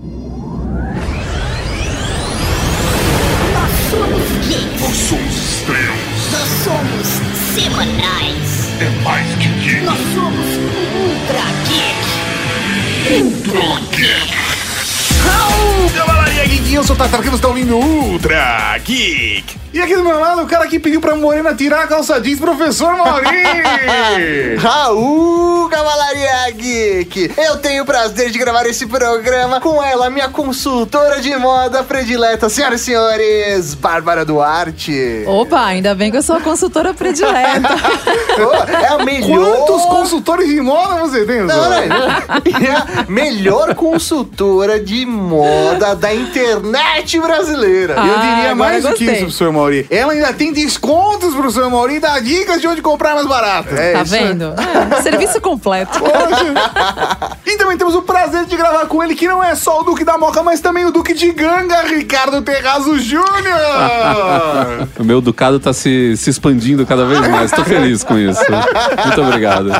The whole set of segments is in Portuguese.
Nós somos geeks. Nós somos estrelas. Nós somos semanais. É mais que geek. Nós somos ultra geek. Ultra Geek. Eu sou o Tatar, que você está ouvindo Ultra Geek. E aqui do meu lado, o cara que pediu pra Morena tirar a calça jeans, professor Mauri. Raul Cavalaria Geek! Eu tenho o prazer de gravar esse programa com ela, minha consultora de moda predileta, senhoras e senhores, Bárbara Duarte. Opa, ainda bem que eu sou a consultora predileta. Oh, é a melhor... Quantos consultores de moda você tem, Não, não, não. É a melhor consultora de moda da internet brasileira. Eu Ah, diria agora mais do que isso, professor Mauri. Ela ainda tem descontos, professor Mauri, e dá dicas de onde comprar mais barato. É tá isso. vendo? É, serviço completo. Poxa. E também temos o prazer de gravar com ele, que não é só o Duque da Moca, mas também o Duque de Ganga, Ricardo Terrazo Júnior. O meu ducado tá se, se expandindo cada vez mais. Tô feliz com isso. Muito obrigado.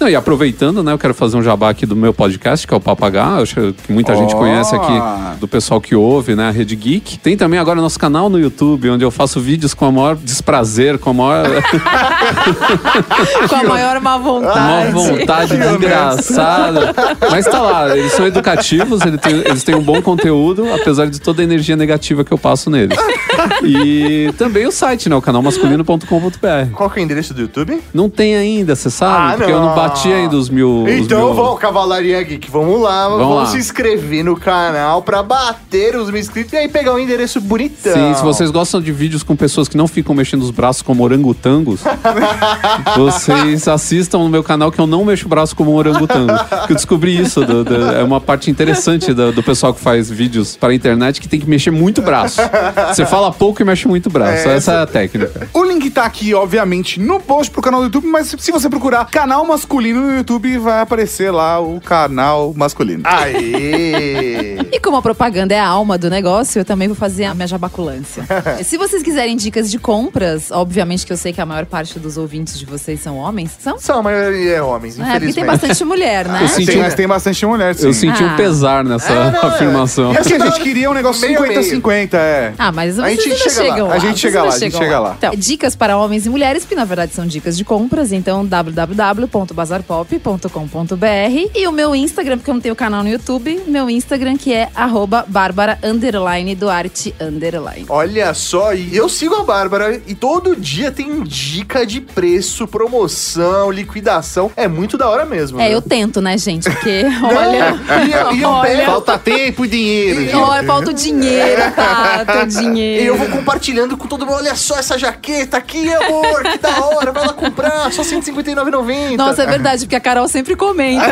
Não, e aproveitando, né, eu quero fazer um jabá aqui do meu podcast, que é o Papagá. Acho que muita gente Ó. conhece aqui, do pessoal que ouve, né, a Rede Geek. Tem também agora nosso canal no YouTube, onde eu faço vídeos com o maior desprazer, com a maior Com a maior má vontade. vontade engraçada. Mas tá lá, eles são educativos, eles têm, eles têm um bom conteúdo, apesar de toda a energia negativa que eu passo neles. E também o site, né, o canalmasculino.com.br. Qual que é o endereço do YouTube? Não tem ainda, você sabe? Ah, porque eu não não. bati ainda os mil. os Então mil- vamos, Cavalaria Geek, vamos lá, vamos, lá. se inscrever no canal pra bater os mil inscritos e aí pegar um endereço bonitão. Sim, se vocês gostam de vídeos com pessoas que não ficam mexendo os braços como orangotangos, vocês assistam no meu canal que eu não mexo o braço como um orangotango. Que eu descobri isso. do- do- é uma parte interessante do, do pessoal que faz vídeos para a internet que tem que mexer muito o braço. Você fala pouco e mexe muito o braço. É, Essa é a técnica. O link tá aqui, obviamente, no post pro canal do YouTube, mas se você procurar canal masculino no YouTube, vai aparecer lá o canal masculino. Aê! E como a propaganda é a alma do negócio, eu também vou fazer a minha jabaculância. Se vocês quiserem dicas de compras, obviamente que eu sei que a maior parte dos ouvintes de vocês são homens. São? São a maioria é homens, É, porque tem infelizmente. bastante mulher, né? Eu senti Tem, um- mas tem bastante mulher, sim. Eu senti um Ah. pesar nessa É, não, é. afirmação. É porque a gente queria um negócio Meio a meio. 50-50, é. Ah, mas A gente ainda chega lá, chegam a gente vocês chega lá, a gente chegam chega lá. Então, dicas para homens e mulheres, que na verdade são dicas de compras. Então, www.bazarpop.com.br e o meu Instagram, porque eu não tenho canal no YouTube, meu Instagram que é arroba bárbara underline Duarte underline. Olha só, e eu sigo a Bárbara e todo dia tem dica de preço, promoção, liquidação. É muito da hora mesmo. É, né? eu tento, né, gente? Porque, olha... E eu- e olha, Falta tempo e dinheiro. gente. olha, falta o dinheiro, tá? Dinheiro. E eu vou compartilhando com todo mundo. Olha só essa jaqueta aqui, amor, que da hora. Vai lá comprar, só R$ 159,90. Nossa, é verdade, porque a Carol sempre comenta.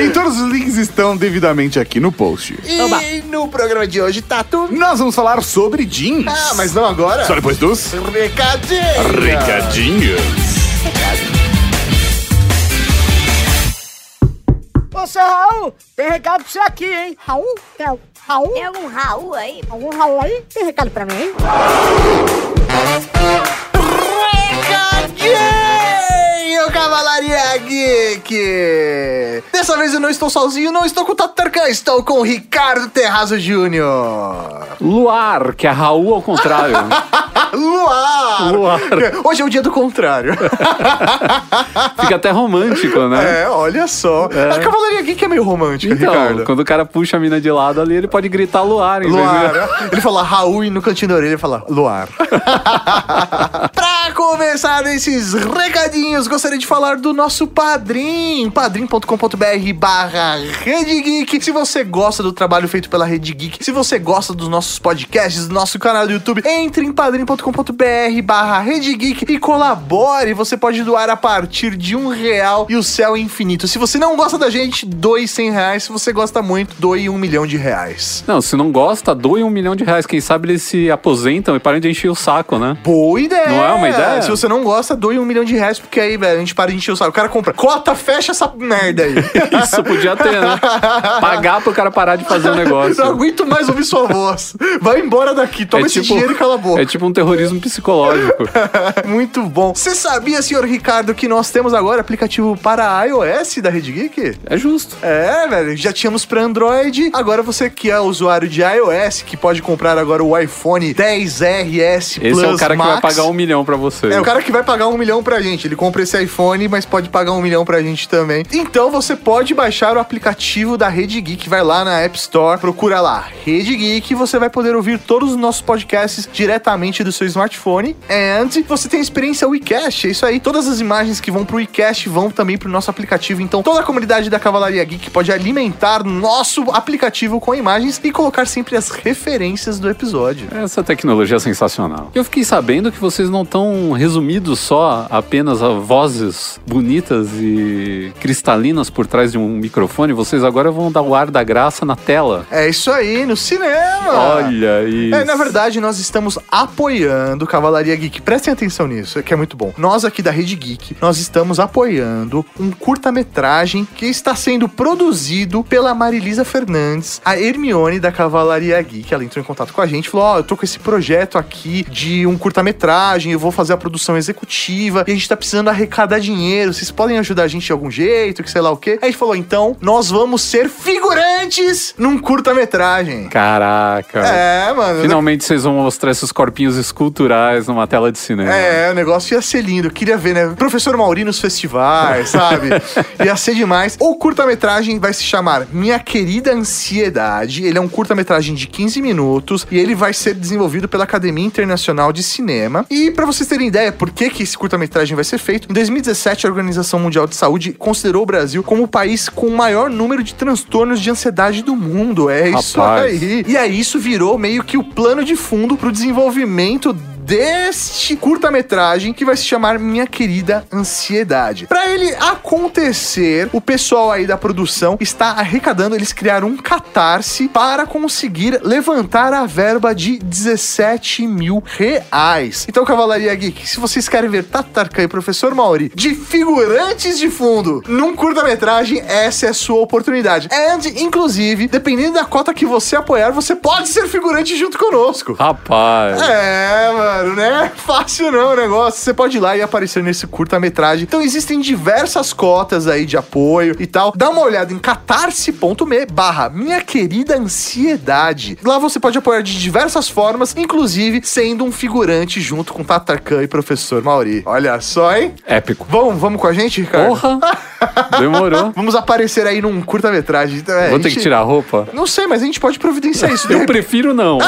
E todos os links estão devidamente aqui no post. E Oba. no programa de hoje, Tatu. Nós vamos falar sobre jeans. Ah, mas não agora. Só depois dos Recadinho. recadinhos. Ô, seu Raul, tem recado pra você aqui, hein? Raul? Tem algum Raul? Tem algum Raul aí? Algum Raul aí? Tem recado pra mim, hein? Recadinho, Cavalaria Geek! Dessa vez eu não estou sozinho, não estou com o Tatarkan, estou com o Ricardo Terrazo Júnior. Luar, que é Raul ao contrário. Luar! Luar. Hoje é o dia do contrário. Fica até romântico, né? É, olha só. A Cavalaria Geek é meio romântica, Então, Ricardo. quando o cara puxa a mina de lado ali, ele pode gritar luar, em vez de- Luar. Ele fala Raul e no cantinho da orelha ele fala Luar. pra começar esses recadinhos, gostaria de falar do nosso padrim, padrim.com.br barra Rede Geek. Se você gosta do trabalho feito pela Rede Geek, se você gosta dos nossos podcasts, do nosso canal do YouTube, entre em padrim.com.br barra Rede Geek e colabore. Você pode doar a partir de um real e o céu é infinito. Se você não gosta da gente, doe 100 reais. Se você gosta muito, doe um milhão de reais. Não, se não gosta, doe um milhão de reais. Quem sabe eles se aposentam e param de encher o saco, né? Boa ideia! Não é uma ideia? Se você não gosta, doe um milhão de reais, porque aí, velho, a gente para de encher o saco. O cara comprar. Cota, fecha essa merda aí. Isso podia ter, né? Pagar pro cara parar de fazer o negócio. Não aguento mais ouvir sua voz. Vai embora daqui, toma esse dinheiro e cala a boca. é tipo um terrorismo psicológico. Muito bom. Você sabia, senhor Ricardo, que nós temos agora aplicativo para iOS da Rede Geek? É justo. É, velho. Já tínhamos para Android. Agora você que é usuário de iOS, que pode comprar agora o iPhone 10RS Plus Esse é o cara que vai Max. pagar um milhão pra você. É o cara que vai pagar um milhão pra gente. Ele compra esse iPhone, mas pode pagar um milhão pra gente também. Então você pode baixar o aplicativo da Rede Geek. Vai lá na App Store, procura lá Rede Geek. Você vai poder ouvir todos os nossos podcasts diretamente do seu smartphone. And você tem a experiência WeCast. É isso aí. Todas as imagens que vão pro WeCast vão também pro nosso aplicativo. Então toda a comunidade da Cavalaria Geek pode alimentar nosso aplicativo com imagens e colocar sempre as referências do episódio. Essa tecnologia é sensacional. Eu fiquei sabendo que vocês não estão resumidos só apenas a vozes bonitas e cristalinas por trás de um microfone. Vocês agora vão dar o ar da graça na tela. É isso aí, no cinema! Olha isso. É, na verdade, nós estamos apoiando Cavalaria Geek. Prestem atenção nisso, que é muito bom. Nós aqui da Rede Geek, nós estamos apoiando um curta-metragem que está sendo produzido pela Marilisa Fernandes, a Hermione da Cavalaria Geek. Ela entrou em contato com a gente, falou: Ó, eu tô com esse projeto aqui de um curta-metragem, eu vou fazer a produção executiva e a gente tá precisando arrecadar dinheiro. Vocês podem ajudar a gente de algum jeito, que sei lá o quê? Aí a gente falou: então, nós vamos ser figurantes num curta-metragem. Caraca. É, mano. Finalmente vocês vão mostrar esses corpinhos esculturais numa tela de cinema. É, o negócio ia ser lindo. Eu queria ver, né? Professor Mauri nos festivais, sabe? ia ser demais. O curta-metragem vai se chamar Minha Querida Ansiedade. Ele é um curta-metragem de 15 minutos e ele vai ser desenvolvido pela Academia Internacional de Cinema. E pra vocês terem ideia por que, que esse curta-metragem vai ser feito, em 2017 a Organização Mundial de Saúde considerou o Brasil como o país com o maior número de transtornos de ansiedade do mundo. É isso Rapaz. aí. E aí isso virou meio que o plano de fundo pro desenvolvimento deste curta-metragem que vai se chamar Minha Querida Ansiedade. Pra ele acontecer, o pessoal aí da produção está arrecadando, eles criaram um catarse para conseguir levantar a verba de 17 mil reais. Então, Cavalaria Geek, se vocês querem ver Tatarkan e Professor Mauri de figurantes de fundo num curta-metragem, essa é a sua oportunidade. And, inclusive, dependendo da cota que você apoiar, você pode ser figurante junto conosco. Rapaz. É, mano, né? Fácil não o negócio. Você pode ir lá e aparecer nesse curta-metragem. Então existem diversas cotas aí de apoio e tal. Dá uma olhada em catarse.me barra minha querida ansiedade. Lá você pode apoiar de diversas formas, inclusive sendo um figurante junto com Tatarkan e Professor Mauri. Olha só, hein? Épico. Vamos, vamos com a gente, Ricardo? Porra! Demorou. Vamos aparecer aí num curta-metragem. Então, é, Vou a ter que gente- tirar a roupa? Não sei, mas a gente pode providenciar isso. Eu prefiro não.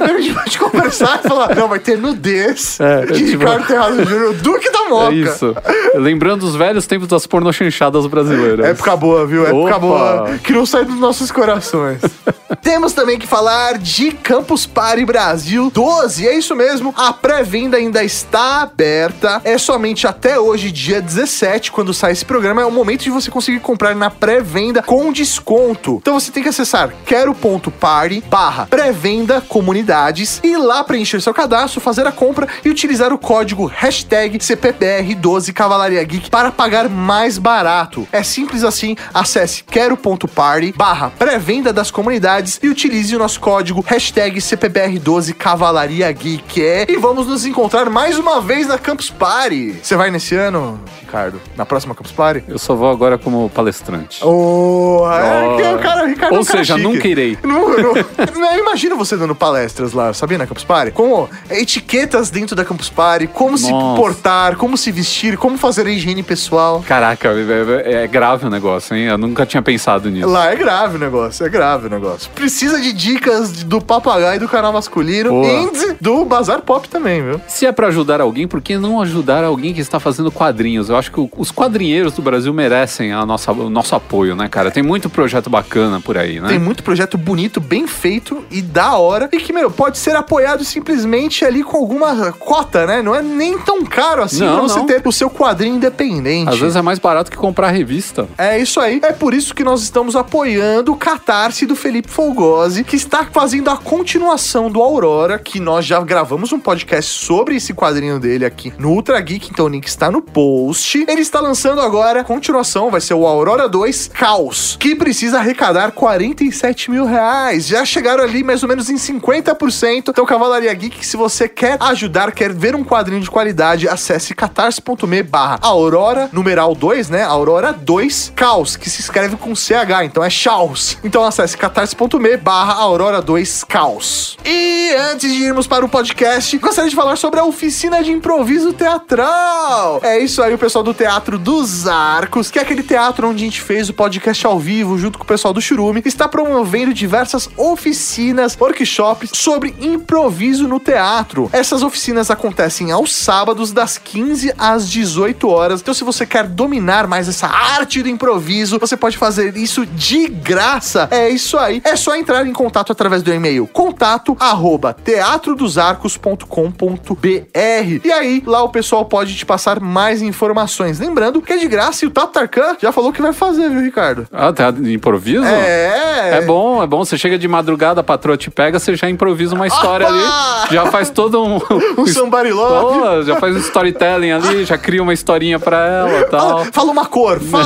A gente pode conversar e falar, não, vai ter nudez É, de tipo- Ricardo Terrazo Júnior, Duque da Moca. É isso. Lembrando os velhos tempos das pornochanchadas brasileiras. Época boa, viu? Época Opa. boa que não sai dos nossos corações. Temos também que falar de Campus Party Brasil 12. É isso mesmo, a pré-venda ainda está aberta. É somente até hoje, dia 17, quando sai esse programa. É o momento de você conseguir comprar na pré-venda com desconto. Então você tem que acessar quero.party barra pré-venda comunidades e lá preencher seu cadastro, fazer a compra e utilizar o código hashtag CPBR12 Cavalaria Geek para pagar mais barato. É simples assim, acesse quero.party barra pré-venda das comunidades e utilize o nosso código hashtag CPBR12 Cavalaria Geek. É, e vamos nos encontrar mais uma vez na Campus Party. Você vai nesse ano, Ricardo? Na próxima Campus Party? Eu só vou agora como palestrante. Oh, é, que o cara, Ricardo é Ou cara seja, chique. nunca irei. Não, não, não, eu imagino você dando palestras lá, sabia, na Campus Party? Como etiquetas dentro da Campus Party, como se Nossa. portar, como se vestir, como fazer a higiene pessoal. Caraca, é, é grave o negócio, hein? Eu nunca tinha pensado nisso. Lá é grave o negócio, é grave o negócio. Precisa de dicas do papagaio do canal masculino e do Bazar Pop também, viu? Se é pra ajudar alguém, por que não ajudar alguém que está fazendo quadrinhos? Eu acho que os quadrinheiros do Brasil merecem a nossa, o nosso apoio, né, cara? Tem muito projeto bacana por aí, né? Tem muito projeto bonito, bem feito e da hora. E que, meu, pode ser apoiado simplesmente ali com alguma cota, né? Não é nem tão caro assim Não, pra você não. ter o seu quadrinho independente. Às vezes é mais barato que comprar revista. É isso aí. É por isso que nós estamos apoiando o Catarse do Felipe Folgose, que está fazendo a continuação do Aurora, que nós já gravamos um podcast sobre esse quadrinho dele aqui no Ultra Geek, então o link está no post. Ele está lançando agora a continuação, vai ser o Aurora 2 Caos, que precisa arrecadar 47 mil reais. Já chegaram ali mais ou menos em 50%. Então, Cavalaria Geek, se você quer ajudar, quer ver um quadrinho de qualidade, acesse catarse.me barra Aurora, numeral 2, né? Aurora 2 Caos, que se escreve com CH, então é Chaos. Então acesse catarse.me barra Aurora 2 Caos. E antes de irmos para o podcast, gostaria de falar sobre a oficina de improviso teatral. É isso aí, o pessoal do Teatro dos Arcos, que é aquele teatro onde a gente fez o podcast ao vivo junto com o pessoal do Churume, está promovendo diversas oficinas, workshops sobre improviso no teatro. Essas oficinas acontecem aos sábados, das 15 às 18 horas. Então, se você quer dominar mais essa arte do improviso, você pode fazer isso de graça. É isso aí. É só entrar em contato através do e-mail contato arroba teatrodosarcos.com.br e aí lá o pessoal pode te passar mais informações. Lembrando que é de graça e o Tatarkan já falou que vai fazer, viu, Ricardo? Ah, tá de improviso? É. É bom, é bom. Você chega de madrugada, a patroa te pega, você já improvisa uma história Opa! ali. Já faz todo um. Um somebody love. Pô, já faz um storytelling ali, já cria uma historinha pra ela e tal. Fala, fala uma cor, fala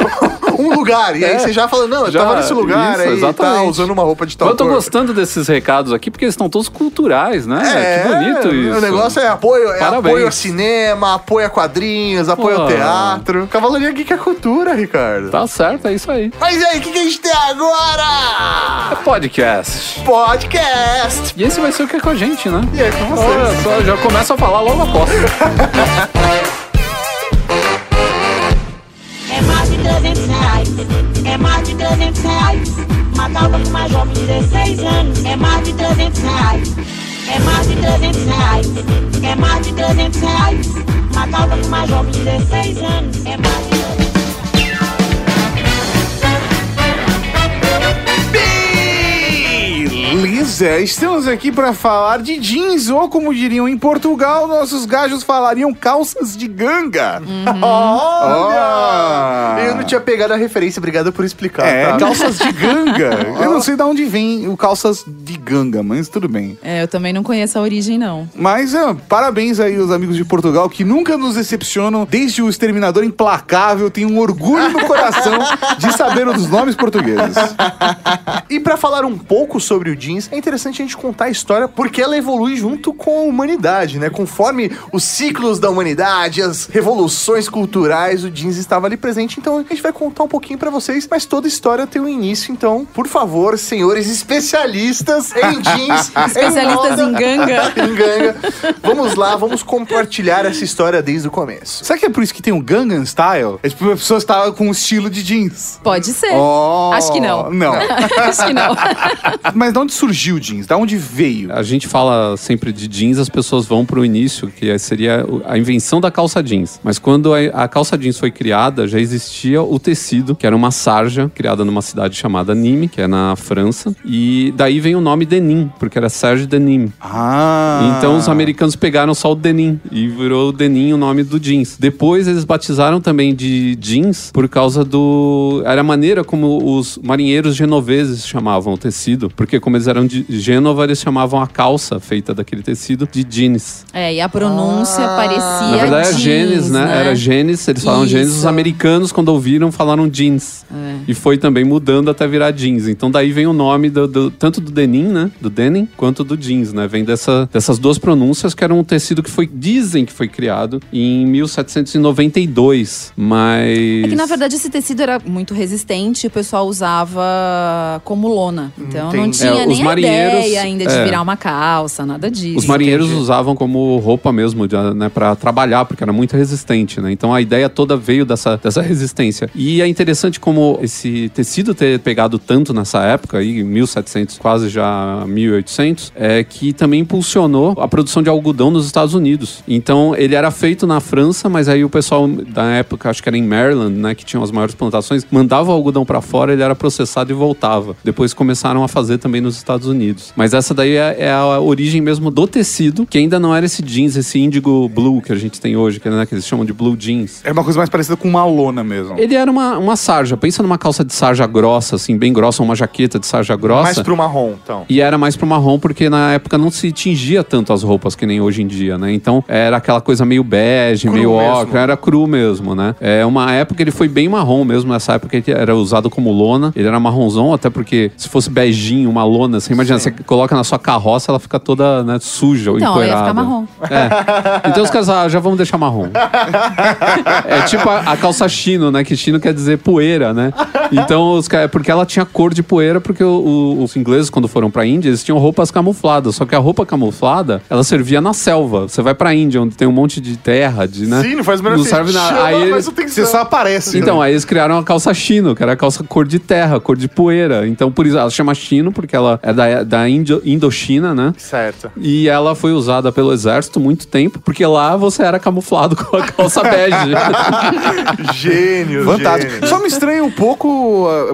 um lugar. E aí É. você já fala, não, eu Já, tava nesse lugar isso, aí, tá exatamente. usando uma roupa de tal Eu tô cor. gostando desses recados aqui porque eles estão todos culturais, né? É, que bonito isso. O negócio é apoio, é Parabéns. apoio a cinema, apoio a quadrinhos, apoio ao Pô. teatro. Cavalaria Geek é cultura, Ricardo. Tá certo, é isso aí. Mas e aí, o que, que a gente tem agora? É podcast. Podcast. E esse vai ser o que é com a gente, né? E aí, com vocês? Olha só, já começa a falar logo após. mais de 300 reais. Matava com uma jovem de 16 anos. É mais de 300 reais. É mais de 300 reais. É mais de 300 reais. Matava com uma jovem de 16 anos. É mais de Beleza, estamos aqui para falar de jeans, ou como diriam em Portugal, nossos gajos falariam calças de ganga. Olha! Eu não tinha pegado a referência, obrigado por explicar. É, tá? calças de ganga. Eu não sei de onde vem o calças de ganga, mas tudo bem. É, eu também não conheço a origem, não. Mas é, parabéns aí aos amigos de Portugal que nunca nos decepcionam. Desde o Exterminador Implacável, tem um orgulho no coração de saber os nomes portugueses. E pra falar um pouco sobre o jeans, é interessante a gente contar a história porque ela evolui junto com a humanidade, né? Conforme os ciclos da humanidade, as revoluções culturais, o jeans estava ali presente. Então a gente vai contar um pouquinho pra vocês, mas toda história tem um início. Então, por favor, senhores especialistas em jeans, Especialistas moda, em ganga. em ganga, vamos lá, vamos compartilhar essa história desde o começo. Será que é por isso que tem o Gangnam Style? É tipo, a pessoa está com um estilo de jeans. Pode ser. Oh, Acho que não. Não. Acho que não. Mas de onde surgiu o jeans? Da onde veio? A gente fala sempre de jeans, as pessoas vão pro início, que seria o- a invenção da calça jeans. Mas quando a, calça jeans foi criada, já existia o tecido, que era uma sarja criada numa cidade chamada Nîmes, que é na França. E daí vem o nome denim, porque era Serge Denim. Ah. Então os americanos pegaram só o denim e virou o denim o nome do jeans. Depois eles batizaram também de jeans por causa do. Era a maneira como os marinheiros genoveses chamavam o tecido, porque como eles eram de Gênova, eles chamavam a calça feita daquele tecido de jeans. É, e a pronúncia Ah. parecia Na verdade é jeans, genes, né? Era genes, eles falavam Isso. genes, os americanos quando ouviram falaram jeans. É. E foi também mudando até virar jeans. Então daí vem o nome do, do- tanto do denim, né? Do denim, quanto do jeans, né? Vem dessa, dessas duas pronúncias que era um tecido que foi, dizem que foi criado em 1792, mas... É que na verdade esse tecido era muito resistente e o pessoal usava como lona. Então não Entendi. tinha É, nem os a ideia marinheiros- ideia ainda de é. virar uma calça, nada disso. Os marinheiros usavam como roupa mesmo, né, para trabalhar, porque era muito resistente, né? Então a ideia toda veio dessa, dessa resistência. E é interessante como esse tecido ter pegado tanto nessa época, aí, 1700, quase já 1800, é que também impulsionou a produção de algodão nos Estados Unidos. Então ele era feito na França, mas aí o pessoal da época, acho que era em Maryland, né, que tinham as maiores plantações, mandava o algodão para fora, ele era processado e voltava. Depois começaram a fazer também nos Estados Unidos. Mas essa daí é, é a origem mesmo do tecido, que ainda não era esse jeans, esse índigo blue que a gente tem hoje, que, né, que eles chamam de blue jeans. É uma coisa mais parecida com uma lona mesmo. Ele era uma, uma sarja. Pensa numa calça de sarja grossa, assim, bem grossa, uma jaqueta de sarja grossa. Mais pro marrom, então. E era mais pro marrom, porque na época não se tingia tanto as roupas que nem hoje em dia, né? Então era aquela coisa meio bege, Cru meio ocra, era cru mesmo, né? É uma época ele foi bem marrom mesmo, nessa época ele era usado como lona. Ele era marronzão, até porque se fosse beijinho, uma lona, você imagina, você coloca na sua carroça, ela fica toda né, suja ou Então, empoeirada. ficar marrom. É. Então os caras, ah, já vamos deixar marrom. É tipo a, a calça chino, né? Que chino quer dizer poeira, né? Então, os, ca- porque ela tinha cor de poeira, porque o- o- os ingleses, quando foram pra Índia, eles tinham roupas camufladas. Só que a roupa camuflada, ela servia na selva. Você vai pra Índia, onde tem um monte de terra, de, né? Sim, não faz o menor Não serve nada. Aí eles- Você só aparece. então, né? aí eles criaram a calça chino, que era a calça cor de terra, cor de poeira. Então, por isso ela chama chino, porque ela é da, da Indo- Indochina, né? Certo. E ela foi usada pelo exército muito tempo, porque lá você era camuflado com a calça bege. Gênio, Fantástico. gênio. Só me estranha um pouco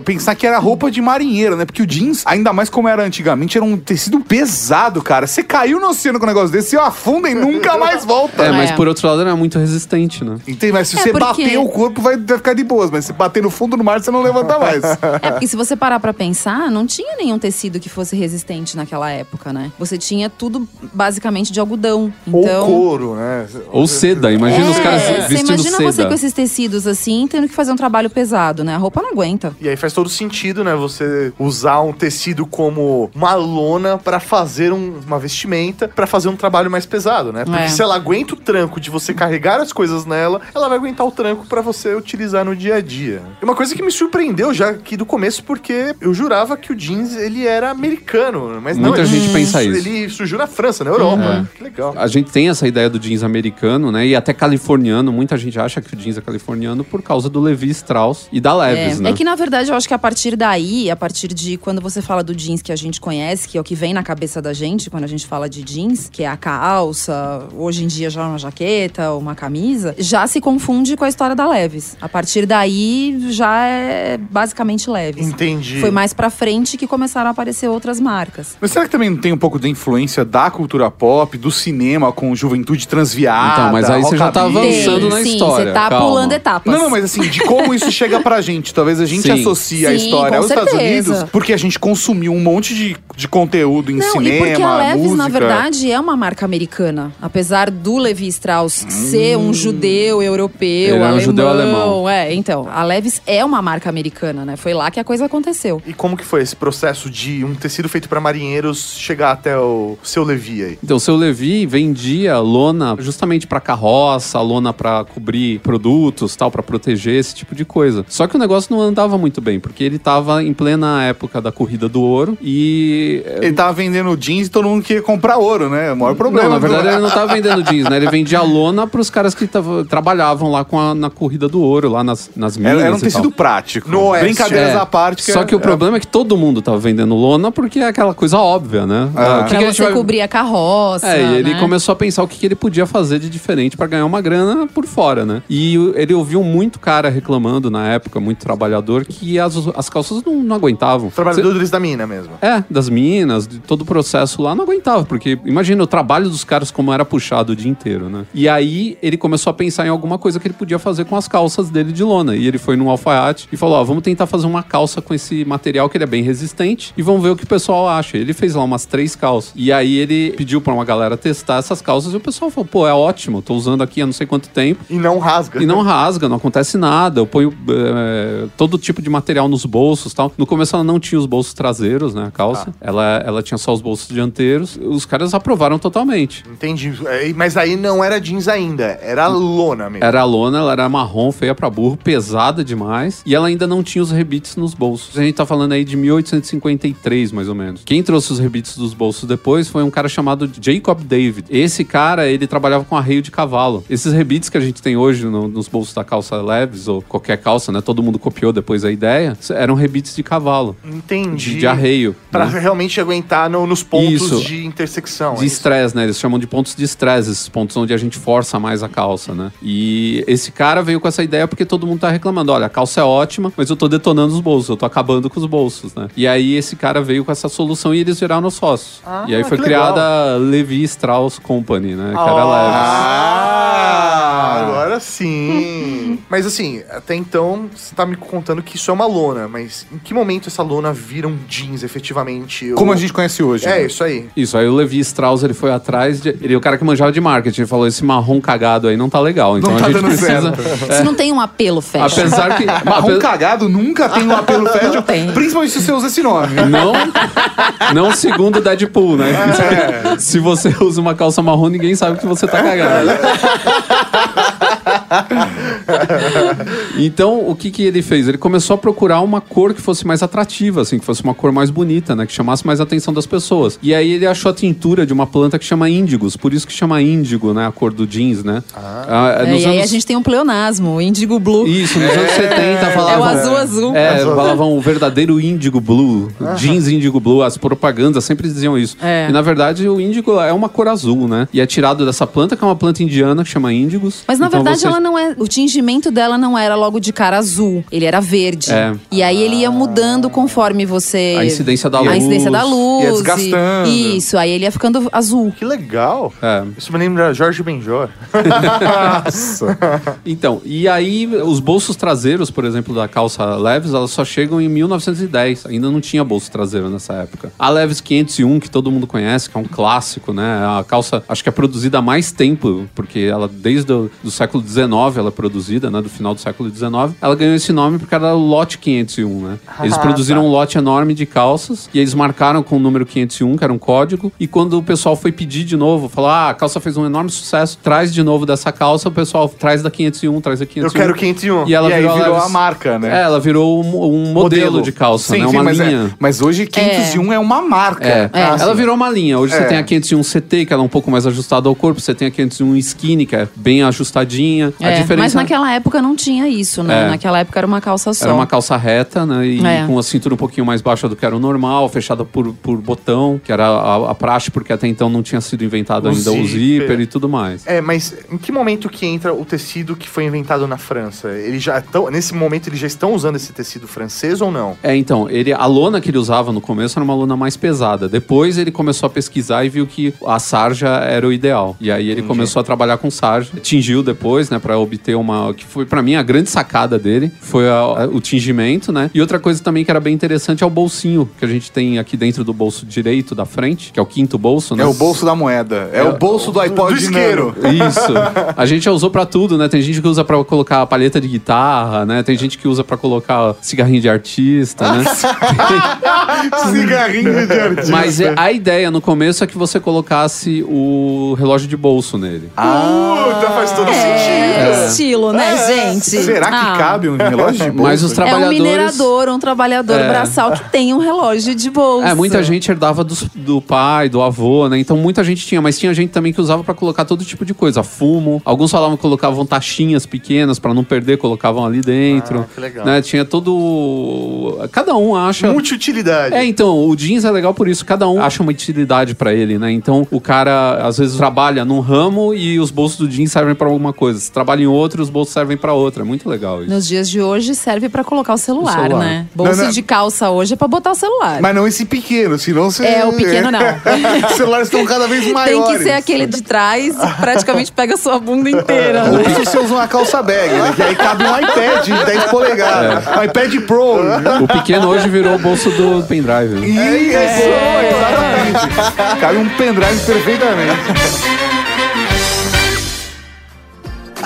pensar que era roupa de marinheiro, né? Porque o jeans, ainda mais como era antigamente, era um tecido pesado, cara. Você caiu no oceano com um negócio desse, você afunda e nunca mais volta. É, mas É. por outro lado era muito resistente, né? Entende? Mas se É você porque- bater o corpo, vai, ficar de boas. Mas se bater no fundo do mar, você não levanta mais. É, porque se você parar pra pensar, não tinha nenhum tecido que fosse resistente naquela época, né? Você tinha tudo basicamente de algodão. Então. Ou couro, né? Ou seda, imagina os caras É, você vestindo imagina você seda. com esses tecidos assim, tendo que fazer um trabalho pesado, né? A roupa não aguenta. E aí faz todo sentido, né? Você usar um tecido como uma lona pra fazer um- uma vestimenta, pra fazer um trabalho mais pesado, né? Porque É. se ela aguenta o tranco de você carregar as coisas nela, ela vai aguentar o tranco pra você utilizar no dia a dia. E uma coisa que me surpreendeu já aqui do começo, porque eu jurava que o jeans ele era americano, mas não. Muita ele- gente pensa isso. Ele surgiu na França, na Europa. Que legal. A gente tem essa ideia do jeans americano, né? E até californiano. Muita gente acha que o jeans é californiano por causa do Levi Strauss e da Levis, é, né? é que na verdade eu acho que a partir daí, a partir de quando você fala do jeans que a gente conhece, que é o que vem na cabeça da gente quando a gente fala de jeans, que é a calça, hoje em dia já uma jaqueta, uma camisa, já se confunde com a história da Levis. A partir daí já é basicamente Levis. Entendi. Foi mais pra frente que começaram a aparecer outras marcas. Mas será que também não tem um pouco de influência da cultura pop, do cinema com juventude transviada? Então, mas aí você já tá avançando na sim, história, você tá calma. pulando etapas. Não, não, mas assim, de como isso chega pra gente. Talvez a gente Sim. associe a Sim, história aos Estados certeza. Unidos porque a gente consumiu um monte de, de conteúdo em Não, cinema, e porque a Levis, música. na verdade, é uma marca americana. Apesar do Levi Strauss ser um judeu europeu, Ele é um alemão. judeu alemão. É, então, a Levis é uma marca americana, né? Foi lá que a coisa aconteceu. E como que foi esse processo de um tecido feito pra marinheiros chegar até o seu Levi aí? Então, o seu Levi vendia lona justamente pra carroça, lona pra cobrir produtos, tal, pra proteger esse tipo de coisa. Só que o negócio não andava muito bem, porque ele tava em plena época da corrida do ouro e Ele tava vendendo jeans e todo mundo queria comprar ouro, né? O maior problema. Não, na do- verdade ele não tava vendendo jeans, né? Ele vendia lona pros caras que tava- trabalhavam lá com a, na corrida do ouro, lá nas, nas minas Era, era um tecido tal. prático. No oeste, Brincadeiras É, à parte. Só que o problema é que todo mundo tava vendendo lona porque é aquela coisa óbvia, né? Ah. O que pra que a gente vai- cobrir a carroça. É, e ele né? começou a pensar o que, que ele podia fazer de diferente pra ganhar uma grana por fora, né? E ele ouviu muito cara reclamando na época, muito trabalhador, que as, as calças não, não aguentavam. Trabalhadores da mina mesmo. É, das minas, de todo o processo lá, não aguentava, porque imagina o trabalho dos caras como era puxado o dia inteiro, né? E aí ele começou a pensar em alguma coisa que ele podia fazer com as calças dele de lona. E ele foi num alfaiate e falou: Ó, vamos tentar fazer uma calça com esse material que ele é bem resistente e vamos ver o que o pessoal acha. Ele fez lá umas três calças. E aí ele pediu pra uma galera testar essas calças e o pessoal falou: pô, é ótimo, tô usando aqui há não sei quanto tempo. E não rasga. E não rasga, não acontece nada. Eu ponho é, todo tipo de material nos bolsos tal. No começo ela não tinha os bolsos traseiros, né? A calça. Ela, ela tinha só os bolsos dianteiros. Os caras aprovaram totalmente. Entendi. É, Mas aí não era jeans ainda, era lona mesmo. Era lona, ela era marrom, feia pra burro, pesada demais. E ela ainda não tinha os rebites nos bolsos. A gente tá falando aí de 1853, mais ou menos. Quem trouxe os rebites dos bolsos depois foi um cara chamado Jacob David. Esse cara, ele trabalhava com arreio de cavalo. Esses rebites que a gente tem hoje no- nos bolsos da calça leves, ou qualquer calça, né? Todo mundo copiou depois a ideia. Eram rebites de cavalo. Entendi. De, de arreio. Pra né? realmente aguentar no- nos pontos Isso. de intersecção. De é estresse, né? Eles chamam de pontos de estresse, esses pontos onde a gente força mais a calça, né? E esse cara veio com essa ideia porque todo mundo tá reclamando: olha, a calça é ótima, mas eu tô detonando os bolsos, eu tô acabando com os bolsos, né? E aí esse cara veio com essa solução e eles viraram sócios. Ah, e aí foi criada a Levi Strauss Company, né? Que era Levis. Ah, agora sim. mas assim, até então você tá me contando que isso é uma lona, mas em que momento essa lona vira um jeans efetivamente? Como Ou- a gente conhece hoje. É, né? isso aí. Isso, aí o Levi Strauss ele foi atrás, de, ele é o cara que manjava de marketing, ele falou: esse marrom cagado aí não tá legal. Então Não a tá gente dando precisa. certo. Isso não tem um apelo fashion. Apesar que. Marrom cagado nunca tem um apelo fashion, tem. principalmente se você usa esse nome. Não, não segundo o Deadpool, né? É. Se você usa uma calça marrom, ninguém sabe que você tá cagado. Então, o que que ele fez? Ele começou a procurar uma cor que fosse mais atrativa, assim, que fosse uma cor mais bonita, né? Que chamasse mais a atenção das pessoas. E aí ele achou a tintura de uma planta que chama índigos, por isso que chama índigo, né? A cor do jeans, né? Ah, É, nos e aí a gente tem um pleonasmo, o Indigo Blue. Isso, nos anos 70 É falavam... o azul azul. É, falavam o verdadeiro índigo blue, jeans índigo blue, as propagandas sempre diziam isso. É. E na verdade o índigo é uma cor azul, né? E é tirado dessa planta, que é uma planta indiana que chama índigos. Mas na Então verdade você- ela não é. O tingimento dela não era logo de cara azul. Ele era verde. É. E aí ele ia mudando conforme você. A incidência da A luz. incidência da luz. Ia desgastando. e- Isso, aí ele ia ficando azul. Que legal. É. Isso me lembra Jorge Benjor. Então, e aí os bolsos traseiros, por exemplo, da calça Levis, elas só chegam em 1910. Ainda não tinha bolso traseiro nessa época. A Levis 501, que todo mundo conhece, que é um clássico, né? A calça, acho que é produzida há mais tempo, porque ela desde o do século XIX ela é produzida, né? Do final do século XIX. Ela ganhou esse nome porque era o lote 501, né? Eles Ah, produziram tá. um lote enorme de calças e eles marcaram com o número 501, que era um código. E quando o pessoal foi pedir de novo, falou: ah, a calça fez um enorme sucesso, traz de novo dessa calça, o pessoal traz da 501, traz da 501. Eu quero 501. E ela e aí virou, virou a marca, né? É, ela virou um, um modelo, de calça, Sim, né? sim, Uma mas, é- linha. mas hoje 501 é, uma marca. É, É. ela virou uma linha. Hoje É. você tem a 501 CT, que ela é um pouco mais ajustada ao corpo. Você tem a 501 Skinny, que é bem ajustadinha. A É, diferença Mas naquela época não tinha isso, né? É. Naquela época era uma calça só. era uma calça reta, né? E É. com a cintura um pouquinho mais baixa do que era o normal, fechada por, por botão, que era a, a praxe, porque até então não tinha sido inventado O ainda o zíper. zíper e tudo mais. É, mas em que momento que entra o tecido que foi inventado na França? Eles já estão, nesse momento eles já estão usando esse tecido francês ou não? É, então, ele, a lona que ele usava no começo era uma lona mais pesada. Depois ele começou a pesquisar e viu que a sarja era o ideal. E aí ele começou a trabalhar com sarja. Tingiu depois, né, Pra obter uma que foi pra mim a grande sacada dele, foi a- a- o tingimento, né? E outra coisa também que era bem interessante é o bolsinho que a gente tem aqui dentro do bolso direito da frente, que é o quinto bolso, né? É o bolso da moeda. É, É o bolso do iPod do isqueiro. Nano. Isso. A gente já usou pra tudo, né? Tem gente que usa pra colocar a palheta de guitarra, né? Tem gente que usa pra colocar cigarrinho de artista, né? Cigarrinho de artista. Mas é- a ideia no começo é que você colocasse o relógio de bolso nele. Puta, faz todo É, sentido. Estilo, né, gente? Será que Ah. cabe um relógio de bolso? Mas os É um trabalhadores. minerador, um trabalhador É. braçal que tem um relógio de bolsa. É, muita gente herdava dos- do, pai, do avô, né? Então muita gente tinha, mas tinha gente também que usava pra colocar todo tipo de coisa, fumo. Alguns falavam que colocavam taxinhas pequenas pra não perder, colocavam ali dentro. Ah, que legal. Né? Tinha todo. Cada um acha. Multiutilidade. É, então, o jeans é legal por isso, cada um acha uma utilidade pra ele, né? Então, o cara às vezes trabalha num ramo e os bolsos do jeans servem pra alguma coisa. Se trabalha em outro, os bolsos servem pra outra. É muito legal isso. Nos dias de hoje serve pra colocar o celular, O celular. né? Bolso Não, não. de calça hoje é pra botar o celular. Mas não esse pequeno, senão você... É, o pequeno não. Os celulares estão cada vez Tem maiores. que ser aquele de trás, praticamente pega a sua bunda inteira. Ou né? se você usa uma calça bag, né? Que aí cabe um iPad de 10 polegadas. Um iPad Pro. O pequeno hoje virou o bolso do pendrive. né? E isso, exatamente. Cabe um pendrive perfeitamente.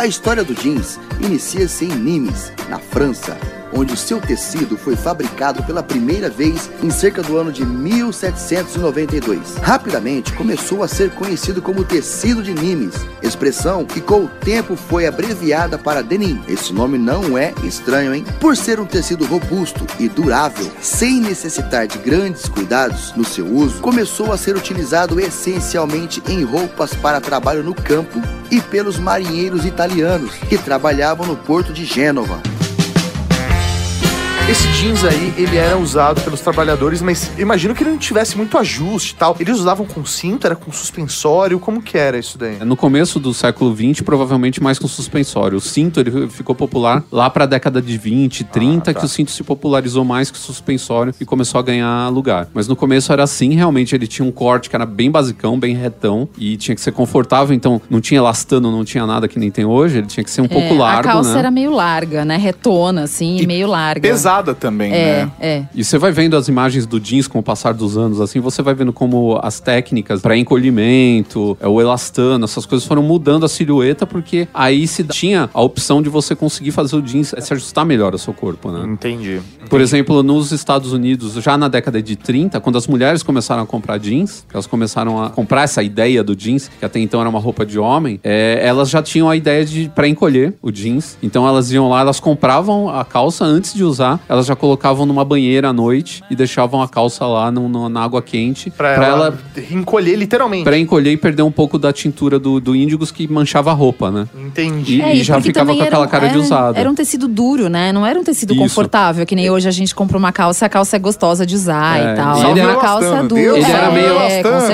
A história do jeans inicia-se em Nimes, na França. Onde o seu tecido foi fabricado pela primeira vez em cerca do ano de 1792. Rapidamente começou a ser conhecido como tecido de Nimes, expressão que com o tempo foi abreviada para denim. Esse nome não é estranho, hein? Por ser um tecido robusto e durável, sem necessitar de grandes cuidados no seu uso, começou a ser utilizado essencialmente em roupas para trabalho no campo e pelos marinheiros italianos que trabalhavam no porto de Gênova. Esse jeans aí, ele era usado pelos trabalhadores, mas imagino que ele não tivesse muito ajuste e tal. Eles usavam com cinto, era com suspensório, como que era isso daí? No começo do século XX, provavelmente mais com suspensório. O cinto ele ficou popular lá para a década de 20, 30, Ah, tá. que o cinto se popularizou mais que o suspensório e começou a ganhar lugar. Mas no começo era assim, realmente ele tinha um corte que era bem basicão, bem retão e tinha que ser confortável, então não tinha elastano, não tinha nada que nem tem hoje, ele tinha que ser um pouco É, largo, A calça né? era meio larga, né? Retona, assim, e meio larga. Pesada também, É, né? é. E você vai vendo as imagens do jeans com o passar dos anos, assim, você vai vendo como as técnicas para encolhimento, é, o elastano, essas coisas foram mudando a silhueta, porque aí se tinha a opção de você conseguir fazer o jeans se ajustar melhor ao seu corpo, né? Entendi. Por exemplo, nos Estados Unidos, já na década de 30, quando as mulheres começaram a comprar jeans, elas começaram a comprar essa ideia do jeans, que até então era uma roupa de homem, é, elas já tinham a ideia de para encolher o jeans. Então elas iam lá, elas compravam a calça antes de usar, elas já colocavam numa banheira à noite e deixavam a calça lá no- no- na água quente Pra, pra ela, ela encolher literalmente. para encolher e perder um pouco da tintura do, do índigos que manchava a roupa, né? Entendi. E, É, e já ficava com aquela era um- cara de era- usado. Era um tecido duro, né? Não era um tecido Isso. confortável, que nem hoje a gente compra uma calça, a calça é gostosa de usar É, e tal. e Era ele uma era calça dura. Ele era é, meio.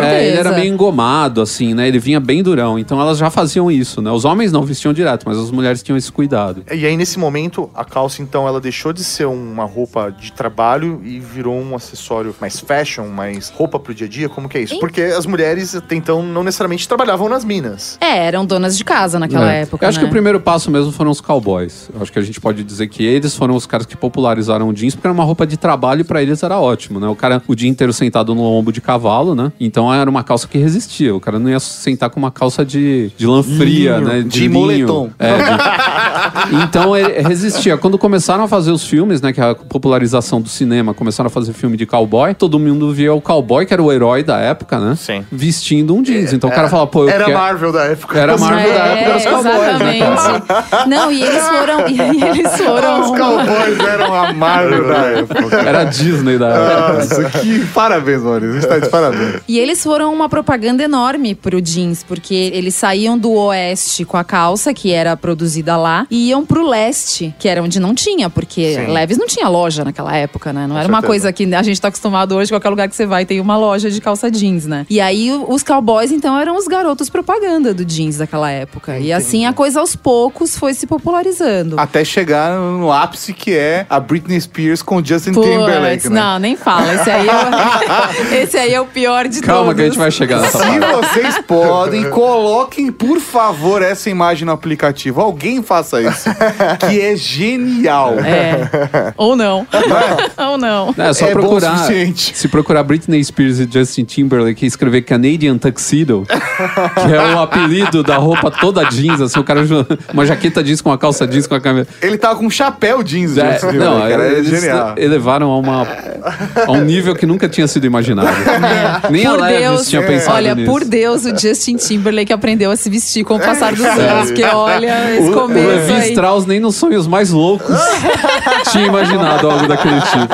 É, ele era meio engomado, assim, né? Ele vinha bem durão. Então elas já faziam isso, né? Os homens não vestiam direto, mas as mulheres tinham esse cuidado. E aí, nesse momento, a calça, então, ela deixou de ser uma roupa de trabalho e virou um acessório mais fashion, mais roupa pro dia a dia? Como que é isso? Porque as mulheres, até então, não necessariamente trabalhavam nas minas. É, eram donas de casa naquela É. época. Eu acho né? que o primeiro passo mesmo foram os cowboys. Eu acho que a gente pode dizer que eles foram os caras que popularizaram o jeans, porque era uma roupa de trabalho e pra eles era ótimo, né? O cara o dia inteiro sentado no lombo de cavalo, né? Então era uma calça que resistia. O cara não ia sentar com uma calça de, de lã fria, Linho, né? de linho. moletom. É, de- Então ele resistia. Quando começaram a fazer os filmes, né? Que a popularização do cinema, começaram a fazer filme de cowboy, todo mundo via o cowboy, que era o herói da época, né? Sim. Vestindo um jeans. Então o cara fala, pô, eu Era quero... Marvel da época. Era Marvel da É, época dos cowboys, né? Exatamente. Não, e eles foram. E eles Os foram. cowboys eram a Marvel da época. Era a Disney da época. Nossa, que parabéns, Maurício. A gente tá de parabéns. E eles foram uma propaganda enorme pro jeans, porque eles saíam do oeste com a calça, que era produzida lá, e iam pro leste, que era onde não tinha, porque Sim. Leves não tinha loja naquela época, né? Não era uma certeza. coisa que a gente tá acostumado hoje, qualquer lugar que você vai tem uma loja de calça jeans, né? E aí o- os cowboys, então, eram os garotos propaganda do jeans daquela época. E assim a coisa aos poucos foi se popularizando. Até chegar no ápice que é a Britney Spears com Justin Puts, Timberlake, né? não, nem fala. Esse aí, é, esse aí é o pior de Calma todos. que a gente vai chegar nessa Se parte. vocês podem, coloquem, por favor, essa imagem no aplicativo. Alguém faça isso. Que é genial. É. Ou não. Ou não. É só É bom o procurar. Se procurar Britney Spears e Justin Timberlake e escrever Canadian Tuxedo, que é o apelido da roupa toda jeans, assim, o cara uma jaqueta jeans com uma calça jeans com a camisa. Ele tava com um chapéu jeans, É, Justin não, Timberlake, era eles genial. elevaram a, uma, a um nível que nunca tinha sido imaginado. Nem É. Por a Levis Deus, tinha pensado olha, nisso. por Deus, o Justin Timberlake aprendeu a se vestir com o passar dos anos. Porque olha, esse O, o começo Levi aí. Strauss nem nos sonhos mais loucos tinha imaginado algo daquele tipo.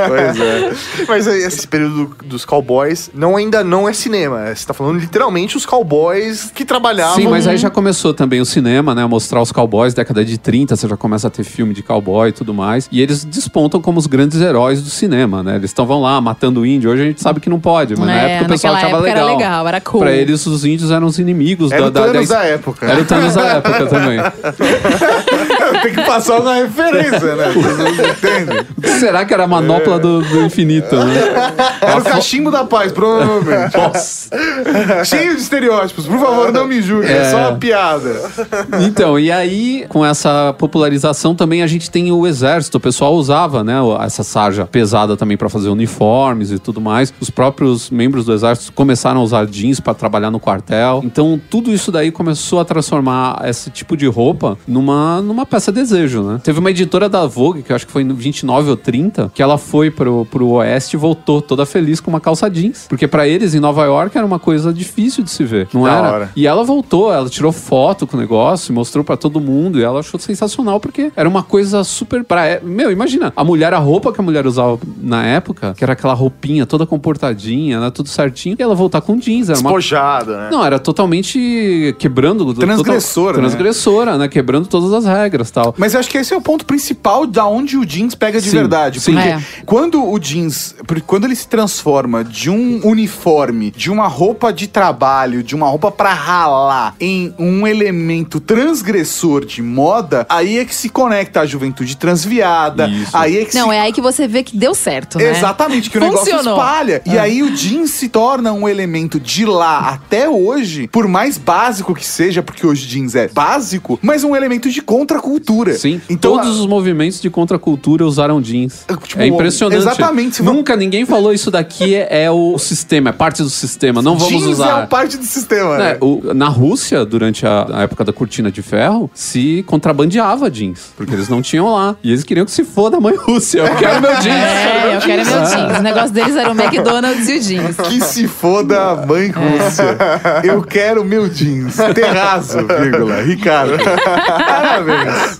Pois é. Mas aí, esse período dos cowboys não ainda não é cinema. Você tá falando literalmente os cowboys que trabalhavam. Sim, mas aí já começou também o cinema, né? Mostrar os cowboys, década de 30, você já começa a ter filme de cowboy e tudo mais. E eles despontam como os grandes heróis do cinema, né? Eles estavam lá matando índio. Hoje a gente sabe que não pode, mas na É, época o pessoal achava época legal. era legal, era cool. Pra eles, os índios eram os inimigos Era da, o Thanos da época. Era o Thanos da época também. Tem que passar uma referência, né? Será que era a manopla do, do infinito, né? Era o cachimbo da paz, provavelmente. Nossa. Cheio de estereótipos. Por favor, não me julguem. É, É. só uma piada. Então, e aí, com essa popularização também a gente tem o exército. O pessoal usava, né, essa sarja pesada também pra fazer uniformes e tudo mais. Os próprios membros do exército começaram a usar jeans pra trabalhar no quartel. Então, tudo isso daí começou a transformar esse tipo de roupa numa, numa peça desejo, né? Teve uma editora da Vogue Que eu acho que foi no 29 ou 30, que ela foi pro, pro oeste e voltou toda feliz com uma calça jeans. Porque pra eles, em Nova York, era uma coisa difícil de se ver. Não Da era? hora. E ela voltou, ela tirou foto com o negócio, mostrou pra todo mundo, e ela achou sensacional, porque era uma coisa super pra. é- Meu, imagina, a mulher, a roupa que a mulher usava na época, que era aquela roupinha toda comportadinha, né, tudo certinho, e ela voltar com jeans. Era uma Despojada, né? não, era totalmente quebrando. Transgressora, total- né? Transgressora, né? Quebrando todas as regras e tal. Mas eu acho que esse é o ponto principal da onde o jeans pega de Sim, verdade. sim. Porque É. quando o jeans, porque quando ele se transforma de um uniforme, de uma roupa de trabalho, de uma roupa pra ralar, em um elemento transgressor de moda, aí é que se conecta a juventude transviada. Isso. Aí é que Não, se é aí que você vê que deu certo, né? Exatamente, que o negócio espalha. E aí o jeans se torna um elemento de lá até hoje, por mais básico que seja, porque hoje jeans é básico, mas um elemento de contracultura. Sim, Então, todos os movimentos de contracultura usaram jeans. Tipo, é impressionante. exatamente, Nunca ninguém falou isso daqui é, é o sistema, é parte do sistema. Não vamos jeans usar. é parte do sistema, né, né? o- na Rússia, durante a, a época da cortina de ferro, se contrabandeava jeans, porque eles não tinham lá. E eles queriam que se foda a mãe Rússia. Eu quero meu jeans. É, eu quero meu jeans. O negócio deles era o McDonald's e o jeans. Que se foda a mãe Rússia. Eu quero meu jeans. Terrazo, vírgula. Ricardo. Parabéns.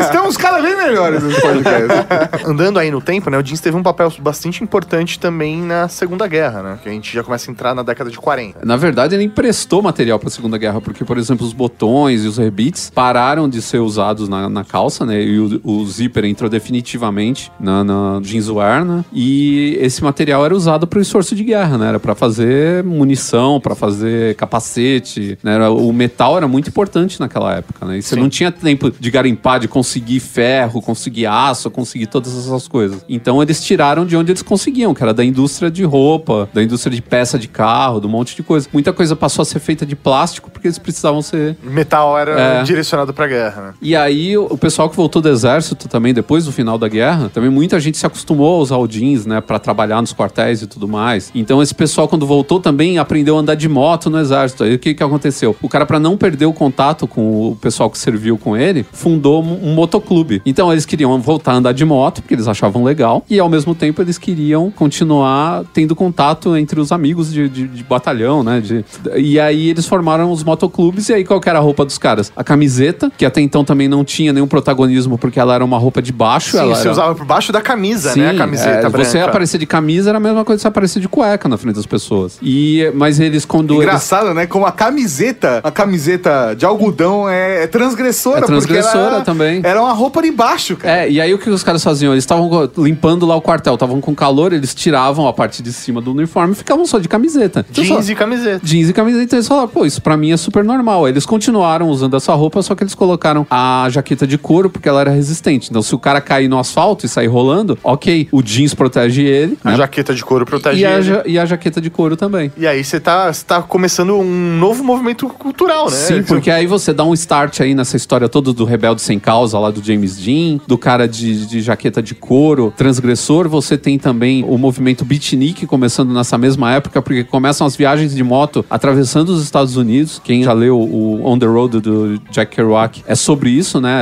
Estamos cada vez melhores nesse podcast. Andando aí no tempo, né? O jeans teve um papel bastante importante também na Segunda Guerra, né? Que a gente já começa a entrar na década de 40. Na verdade, ele emprestou material para a Segunda Guerra, porque, por exemplo, os botões e os rebites pararam de ser usados na, na calça, né? E o, o zíper entrou definitivamente na, na jeanswear, né? E esse material era usado para o esforço de guerra, né? Era para fazer munição, para fazer capacete, né? Era- O metal era muito importante naquela época, né? E você Sim. não tinha tempo de garimpar, de conseguir ferro, conseguir aço, conseguir todas essas coisas. Então eles tiraram de onde eles conseguiam, que era da indústria de roupa, da indústria de peça de carro, de um monte de coisa. Muita coisa passou a ser feita de plástico porque eles precisavam ser Metal era É. direcionado pra guerra, né? e aí, o pessoal que voltou do exército também, depois do final da guerra, também muita gente se acostumou a usar o jeans, né, Pra trabalhar nos quartéis e tudo mais. Então, esse pessoal, quando voltou, também aprendeu a andar de moto no exército. Aí, o que que aconteceu? O cara, pra não perder o contato com o pessoal que serviu com ele, fundou um, motoclube. Então, eles queriam voltar a andar de moto, porque eles achavam legal, e ao mesmo tempo, eles queriam continuar tendo contato entre os amigos de, de- de batalhão, né? de- e aí, eles formaram os motoclubes, e aí, qual que era a roupa dos caras? A camiseta, que até então também não tinha nenhum protagonismo, porque ela era uma roupa de baixo. Sim, ela você era... usava por baixo da camisa, Sim, né? A camiseta é. Você aparecer de camisa era a mesma coisa que você aparecer de cueca na frente das pessoas. E, mas eles, quando eles Engraçado, né? Como a camiseta, a camiseta de algodão é, é transgressora. É transgressora também. Era uma roupa de baixo, cara. É, e aí o que os caras faziam? Eles estavam limpando lá o quartel, estavam com calor, eles tiravam a parte de cima do uniforme e ficavam só de camiseta. Então, Jeans só- e camiseta. Jeans e camiseta, então eles falaram, pô, isso pra mim é super normal. Eles continuaram usando essa roupa, só que eles colocaram a jaqueta de couro porque ela era resistente. Então, se o cara cair no asfalto e sair rolando, ok, o jeans protege ele, A né? jaqueta de couro protege E a, ele. ja- e a jaqueta de couro também. E aí você tá, tá começando um novo movimento cultural, né? Sim, porque aí você dá um start aí nessa história toda do Rebelde Sem Causa lá do James Dean, do cara de, de jaqueta de couro, transgressor. Você tem também o movimento beatnik começando nessa mesma época, porque começam as viagens de moto atravessando os Estados Unidos. Quem já leu o On the Road do Jack Kerouac é sobre isso, né?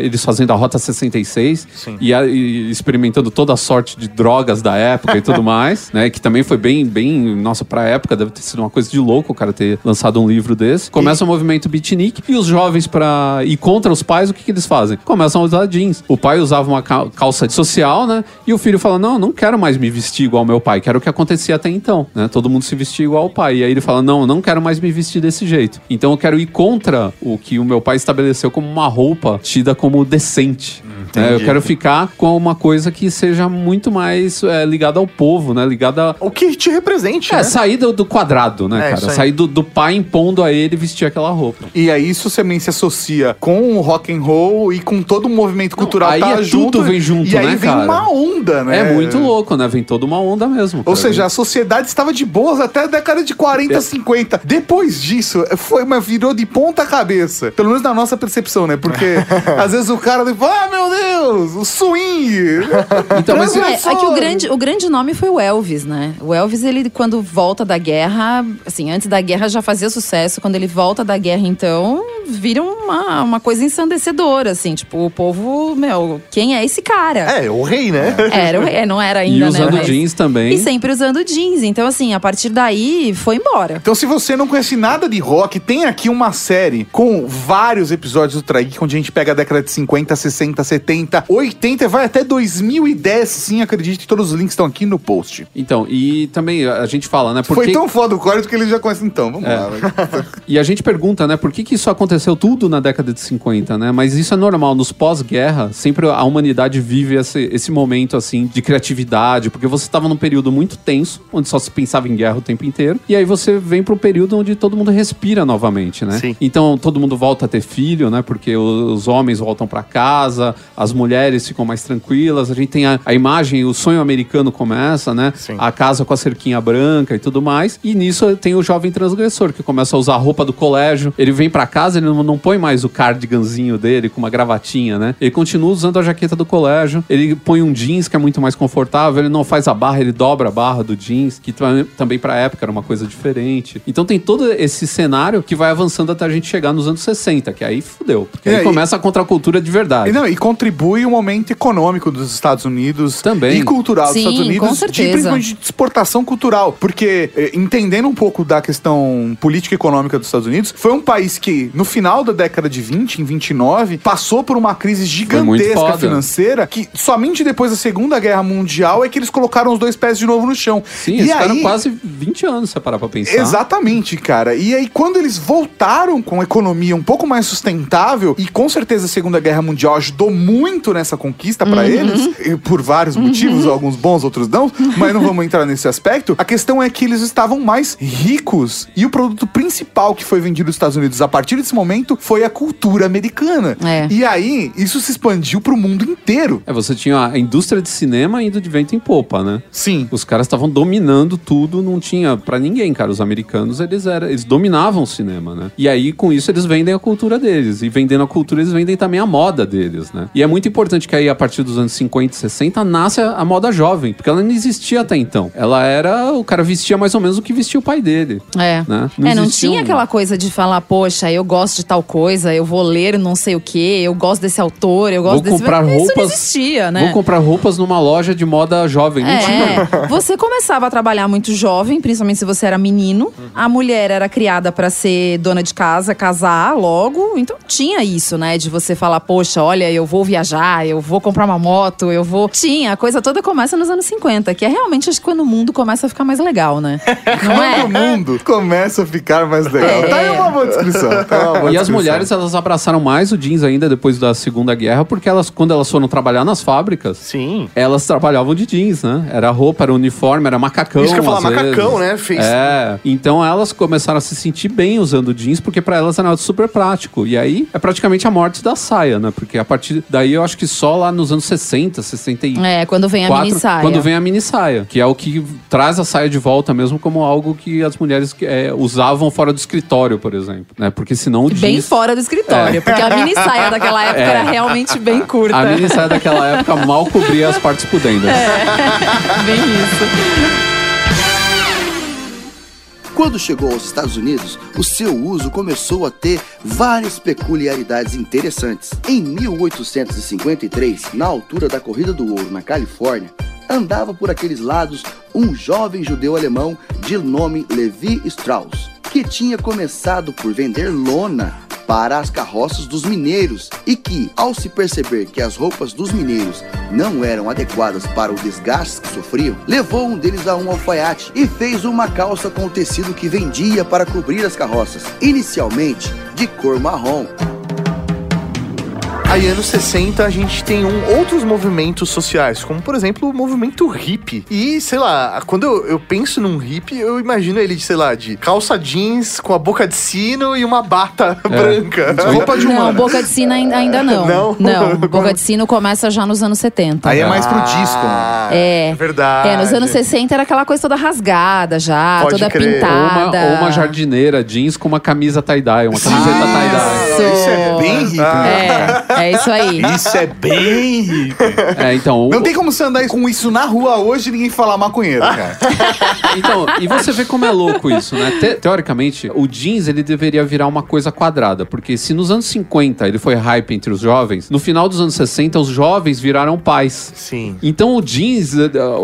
Eles fazendo a Rota 66 Sim. e, e experimentando toda a sorte de drogas da época e tudo mais, né? Que também foi bem, bem, nossa, pra época deve ter sido uma coisa de louco o cara ter lançado um livro desse. Começa o movimento beatnik e os jovens pra ir contra os pais, o que que eles fazem? Começam a usar jeans. O pai usava uma cal- calça social, né? E o filho fala, não, não quero mais me vestir igual meu pai, quero o que acontecia até então, né? Todo mundo se vestia igual ao pai. E aí ele fala, não, não quero mais me vestir desse jeito. Então eu quero ir contra o que o meu pai estabeleceu como uma roupa tida como decente. né? Eu quero ficar com uma coisa que seja muito mais é, ligada ao povo, né? Ligada O que te represente, é, né? sair do, do quadrado, né, É, cara? Sair do, do pai impondo a ele vestir aquela roupa. E aí isso também se associa com o rock and roll e com todo o movimento cultural aí tá é junto. tudo vem junto, e aí né, vem cara? uma onda, né? É muito louco, né? Vem toda uma onda mesmo. Ou cara. seja, a sociedade estava de boas até a década de 40, É. 50. Depois disso, foi uma virou de ponta cabeça. Pelo menos na nossa percepção, né? Porque às vezes o cara fala, ah, meu Deus, o swing. Então, mas É, é que o grande, o grande nome foi o Elvis, né? O Elvis, ele, quando volta da guerra, assim, antes da guerra já fazia sucesso. Quando ele volta da guerra, então, vira uma, uma coisa ensandecedora, assim. Tipo, o povo, meu, quem é esse cara? É, o rei, né? Era, o rei, não era e ainda, usando né? Mas- jeans também. E sempre usando jeans. Então, assim, a partir daí, foi embora. Então, se você não conhece nada de rock, tem aqui uma série com vários episódios do Trageek, onde a gente pega a década de 50, 60, 70, 80 e vai até 2010. Sim, acredite, todos os links estão aqui no post. Então, e também a gente fala, né? Por Foi que- tão foda o corte que ele já conhece. Então, vamos É. lá. E a gente pergunta, né, por que, que isso aconteceu tudo na década de 50, né? Mas isso é normal. Nos pós-guerra, sempre a humanidade vive esse, esse momento, assim, de criatividade, porque você estava num período muito tenso, onde só se pensava em guerra o tempo inteiro, e aí você vem para um período onde todo mundo respira novamente, né? Sim. Então, todo mundo volta a ter filho, né? Porque os homens voltam para casa, as mulheres ficam mais tranquilas, a gente tem a, a imagem, o sonho americano começa, né? Sim. A casa com a cerquinha branca e tudo mais. E nisso tem o jovem transgressor, que começa a usar a roupa do colégio. Ele vem pra casa, ele não, não põe mais o cardiganzinho dele com uma gravatinha, né? Ele continua usando a jaqueta do colégio. Ele põe um jeans que é muito mais confortável. Ele não faz a barra, ele dobra a barra do jeans, que tam- também pra época era uma coisa diferente. Então tem todo esse cenário que vai avançando até a gente chegar nos anos 60, que aí fudeu. Porque É, aí e- começa a contracultura de verdade. E, não, e contribui o momento econômico dos Estados Unidos Também. e cultural dos Sim, Estados Unidos, com de, certeza. principalmente de exportação cultural. Porque, eh, entendendo um pouco da questão política e econômica dos Estados Unidos, foi um país que, no final da década de 20, em 29, passou por uma crise muito gigantesca financeira que somente depois da Segunda Guerra Mundial é que eles colocaram os dois pés de novo no chão. Sim, e eles ficaram aí, quase 20 anos, se parar pra pensar. Exatamente, cara. E aí, quando eles voltaram com a economia um pouco mais sustentável, e com certeza a Segunda Guerra Mundial ajudou muito nessa conquista pra eles, e por vários motivos, alguns bons, outros não, mas não vamos entrar nesse aspecto. A questão é que eles estavam mais ricos e o produto principal que foi vendido nos Estados Unidos a partir desse momento foi a cultura americana. É. E aí, isso se expandiu pro mundo inteiro. É, você tinha a indústria de cinema indo de vento em popa, né? Sim. Os caras estavam dominando tudo, não tinha pra ninguém, cara. Os americanos, eles eram, eles dominavam o cinema, né? E aí, com isso, eles vendem a cultura deles. E vendendo a cultura, eles vendem também a moda deles, né? E é muito importante que aí, a partir dos anos 50 e 60, nasce a, a moda jovem. Porque ela não existia até então. Ela era... O cara vestia mais ou menos o que vestia o pai dele. É. Né? é, não tinha um- aquela coisa de falar, poxa, eu gosto de tal coisa, eu vou ler não sei o quê, eu gosto desse autor, eu gosto Vou desse. comprar Isso não roupas- existia, né? Vou comprar roupas numa loja de moda jovem. Não tinha. É, você começava a trabalhar muito jovem, principalmente se você era menino. A mulher era criada pra ser dona de casa, casar logo. Então tinha isso, né? De você falar, poxa, olha, eu vou viajar, eu vou comprar uma moto, eu vou. Tinha, a coisa toda começa nos anos 50, que é realmente acho que quando o mundo começa a ficar mais legal, né? Não é? Todo mundo começa a ficar mais legal. É. Tá aí uma boa descrição. Tá uma boa E as descrição. mulheres, elas abraçaram mais o jeans ainda depois da Segunda Guerra, porque elas, quando elas foram trabalhar nas fábricas, Sim. elas trabalhavam de jeans, né? Era roupa, era uniforme, era macacão. Isso que eu falar, macacão, vezes. né? Fez- É. Então elas começaram a se sentir bem usando jeans, porque pra elas era super prático. E aí é praticamente a morte da saia, né? Porque a partir daí eu acho que só lá nos anos 60, 64. É, quando vem a mini saia. Quando vem a mini saia, que é o que traz a saia de volta mesmo como algo que as mulheres é, usavam fora do escritório, por exemplo. Né? Porque senão o Bem jeans... fora do escritório, porque a mini saia daquela época É. era realmente bem curta. A mini saia daquela época mal cobria as partes pudendas. Bem isso. Quando chegou aos Estados Unidos, o seu uso começou a ter várias peculiaridades interessantes. Em 1853, na altura da Corrida do Ouro na Califórnia, andava por aqueles lados um jovem judeu alemão de nome Levi Strauss, que tinha começado por vender lona para as carroças dos mineiros e que, ao se perceber que as roupas dos mineiros não eram adequadas para o desgaste que sofriam, levou um deles a um alfaiate e fez uma calça com o tecido que vendia para cobrir as carroças, inicialmente de cor marrom. Aí, anos 60, a gente tem um, outros movimentos sociais, como, por exemplo, o movimento hippie. E, sei lá, quando eu, eu penso num hippie, eu imagino ele, sei lá, de calça jeans com a boca de sino e uma bata branca. Roupa de Não, humana. boca de sino ainda, ainda não. Não? Não, boca de sino começa já nos anos 70. Aí é mais pro disco. Ah, É. verdade. É, nos anos 60 era aquela coisa toda rasgada já, Pode toda crer. Ou uma, pintada. ou uma jardineira jeans com uma camisa tie-dye, uma camiseta tie-dye. Isso. Isso é bem hippie. né? É, É isso aí. Isso é bem hippie. É, então. Não o- tem como você andar com isso na rua hoje e ninguém falar maconheiro, cara. Então, e você vê como é louco isso, né? Te- teoricamente, o jeans ele deveria virar uma coisa quadrada, porque se nos anos 50 ele foi hype entre os jovens, no final dos anos 60 os jovens viraram pais. Sim. Então o jeans,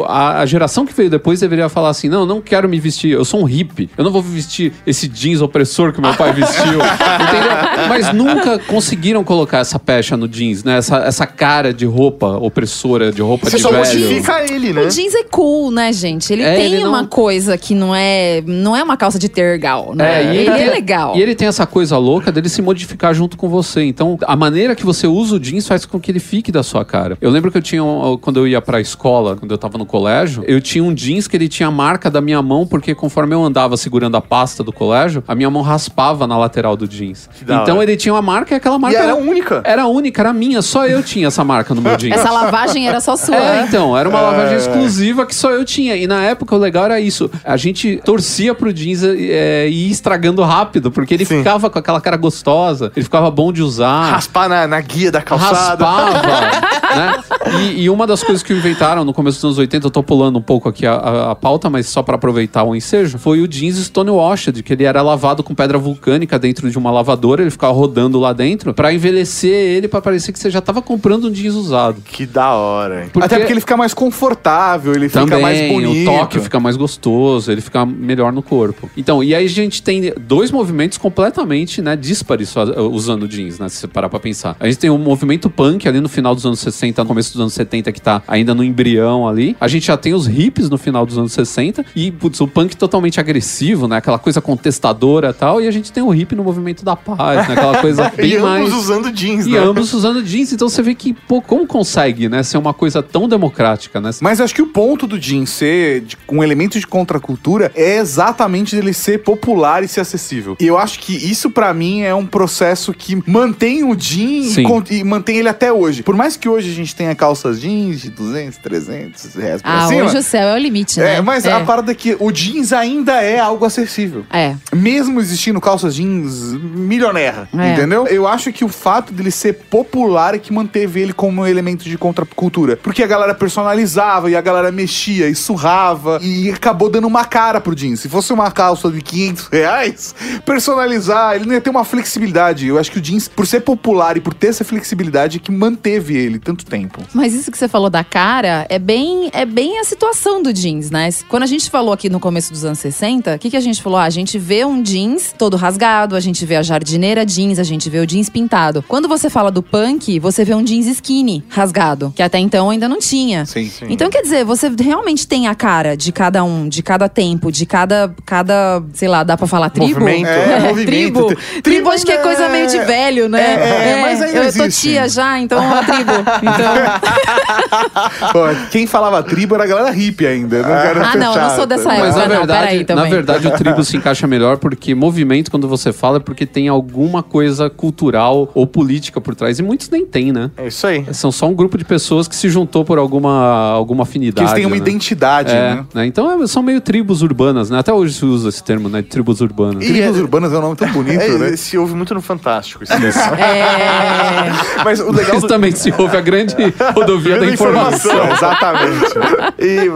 a, a geração que veio depois deveria falar assim: não, eu não quero me vestir, eu sou um hippie, eu não vou vestir esse jeans opressor que meu pai vestiu. entendeu? Mas nunca conseguiram colocar essa pecha no jeans, né? Essa, essa cara de roupa opressora, de roupa Você de só velho. modifica ele, né? O jeans é cool, né, gente? Ele É, tem ele não- uma coisa que não é, não é uma calça de tergal, né? e ele, é legal. E ele tem essa coisa louca dele se modificar junto com você. Então, a maneira que você usa o jeans faz com que ele fique da sua cara. Eu lembro que eu tinha, um- quando eu ia pra escola, quando eu tava no colégio, eu tinha um jeans que ele tinha a marca da minha mão, porque conforme eu andava segurando a pasta do colégio, a minha mão raspava na lateral do jeans. da Então, hora. ele tinha uma marca e aquela E marca era única. Era única, era minha. Só eu tinha essa marca no meu jeans. Essa lavagem era só sua. É, então, era uma lavagem É. exclusiva que só eu tinha. E na época o legal era isso. A gente torcia pro jeans é, ir estragando rápido, porque ele Sim. ficava com aquela cara gostosa, ele ficava bom de usar. Raspar na, na guia da calçada. Raspava, né? E, e uma das coisas que inventaram no começo dos anos 80, eu tô pulando um pouco aqui a, a- a pauta, mas só pra aproveitar o ensejo, foi o jeans Stonewashed, que ele era lavado com pedra vulcânica dentro de uma lavadora, ele ficava rodando lá dentro, pra envelhecer ele, pra parecer que você já tava comprando um jeans usado. Que da hora. hein? Até porque ele fica mais confortável, ele fica Também, mais bonito. o toque fica mais gostoso, ele fica melhor no corpo. Então, e aí a gente tem dois movimentos completamente, né, díspares usando jeans, né, se você parar pra pensar. A gente tem um movimento punk ali no final dos anos 60, no começo dos anos 70, que tá ainda no embrião ali. A gente já tem os hips no final dos anos 60 e, putz, o punk totalmente agressivo, né, aquela coisa contestadora e tal, e a gente tem o hip no movimento da paz, né, aquela coisa bem E ambos mais... usando jeans, E né? Ambos usando jeans, então você vê que, pô, como consegue, né, ser uma coisa tão democrática, né? Mas acho que o ponto do jeans ser de- um elemento de contracultura é exatamente dele ser popular e ser acessível. E eu acho que isso pra mim é um processo que mantém o jeans e, e mantém ele até hoje. Por mais que hoje a gente tenha calças jeans de 200, 300 reais pra Ah, cima. hoje o céu é o limite, né? É, mas a parada é que o jeans ainda é algo acessível. É. Mesmo existindo calças jeans milionaire, É. entendeu? Eu acho que o fato dele ser popular que manteve ele como um elemento de contracultura. Porque a galera personalizava e a galera mexia e surrava e acabou dando uma cara pro jeans. Se fosse uma calça de 500 reais, personalizar, ele não ia ter uma flexibilidade. Eu acho que o jeans, por ser popular e por ter essa flexibilidade, é que manteve ele tanto tempo. Mas isso que você falou da cara é bem, é bem a situação do jeans, né? Quando a gente falou aqui no começo dos anos 60, o que, que a gente falou? Ah, a gente vê um jeans todo rasgado, a gente vê a jardineira jeans, a gente vê o jeans pintado. Quando você fala do punk, você vê um jeans skinny rasgado, que até então ainda não tinha. Sim, sim. Então, quer dizer, você realmente tem a cara de cada um, de cada tempo, de cada, cada sei lá, dá pra falar tribo? Movimento. É, movimento. tribo. Tri- Tribo acho que é coisa meio de é- velho, né? É, é, mas ainda Eu tô existe. tia já, então é uma tribo. Então... Pô, quem falava tribo era a galera hippie ainda. eu Não quero Ah, não, eu não sou dessa fechar, Mas época. na não, verdade, peraí também. na verdade o tribo se encaixa melhor porque movimento, quando você fala, é porque tem alguma coisa cultural ou política por trás. E muitos nem tem, né? É isso aí. São só um grupo de pessoas que se juntou por alguma, alguma afinidade. Que eles têm uma né? identidade, É, né? né? Então é- são meio tribos urbanas, né? Até hoje se usa esse termo, né? Tribos urbanas. E- Tribos urbanas é um nome tão bonito, É, né? Se ouve muito no Fantástico. Isso É. Mas o legal Mas do... também se ouve a grande rodovia da informação. Exatamente. E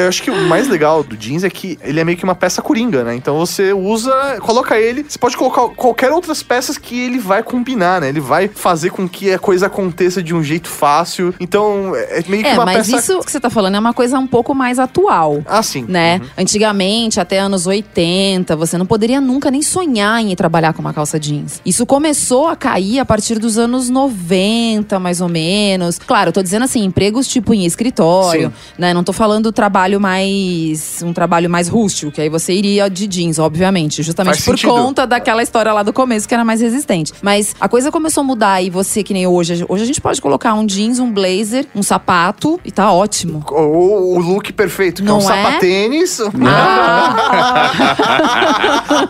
eu acho que o mais legal do jeans é que ele é meio que uma peça coringa, né? Então você usa, coloca ele, você pode colocar qualquer outras peças que ele vai combinar, né? Ele vai fazer com que a coisa aconteça de um jeito fácil. Então é meio que É, uma mas peça. isso que você tá falando é uma coisa um pouco mais atual. Ah, sim. Né? Antigamente, até anos 80, você não poderia nunca nem sonhar em ir trabalhar com uma calça jeans. Isso começou a cair a partir dos anos 90, mais ou menos. Claro, eu tô dizendo assim, empregos tipo em escritório, né? Não tô falando trabalho mais. um trabalho mais rústico, que aí você iria de jeans, obviamente. Justamente Faz por sentido. conta daquela história lá do começo que era mais resistente. Mas a coisa começou a mudar e você, que nem hoje, hoje a gente pode colocar um jeans, um blazer, um sapato e tá ótimo. O, o look perfeito, que é um Não é? sapatênis.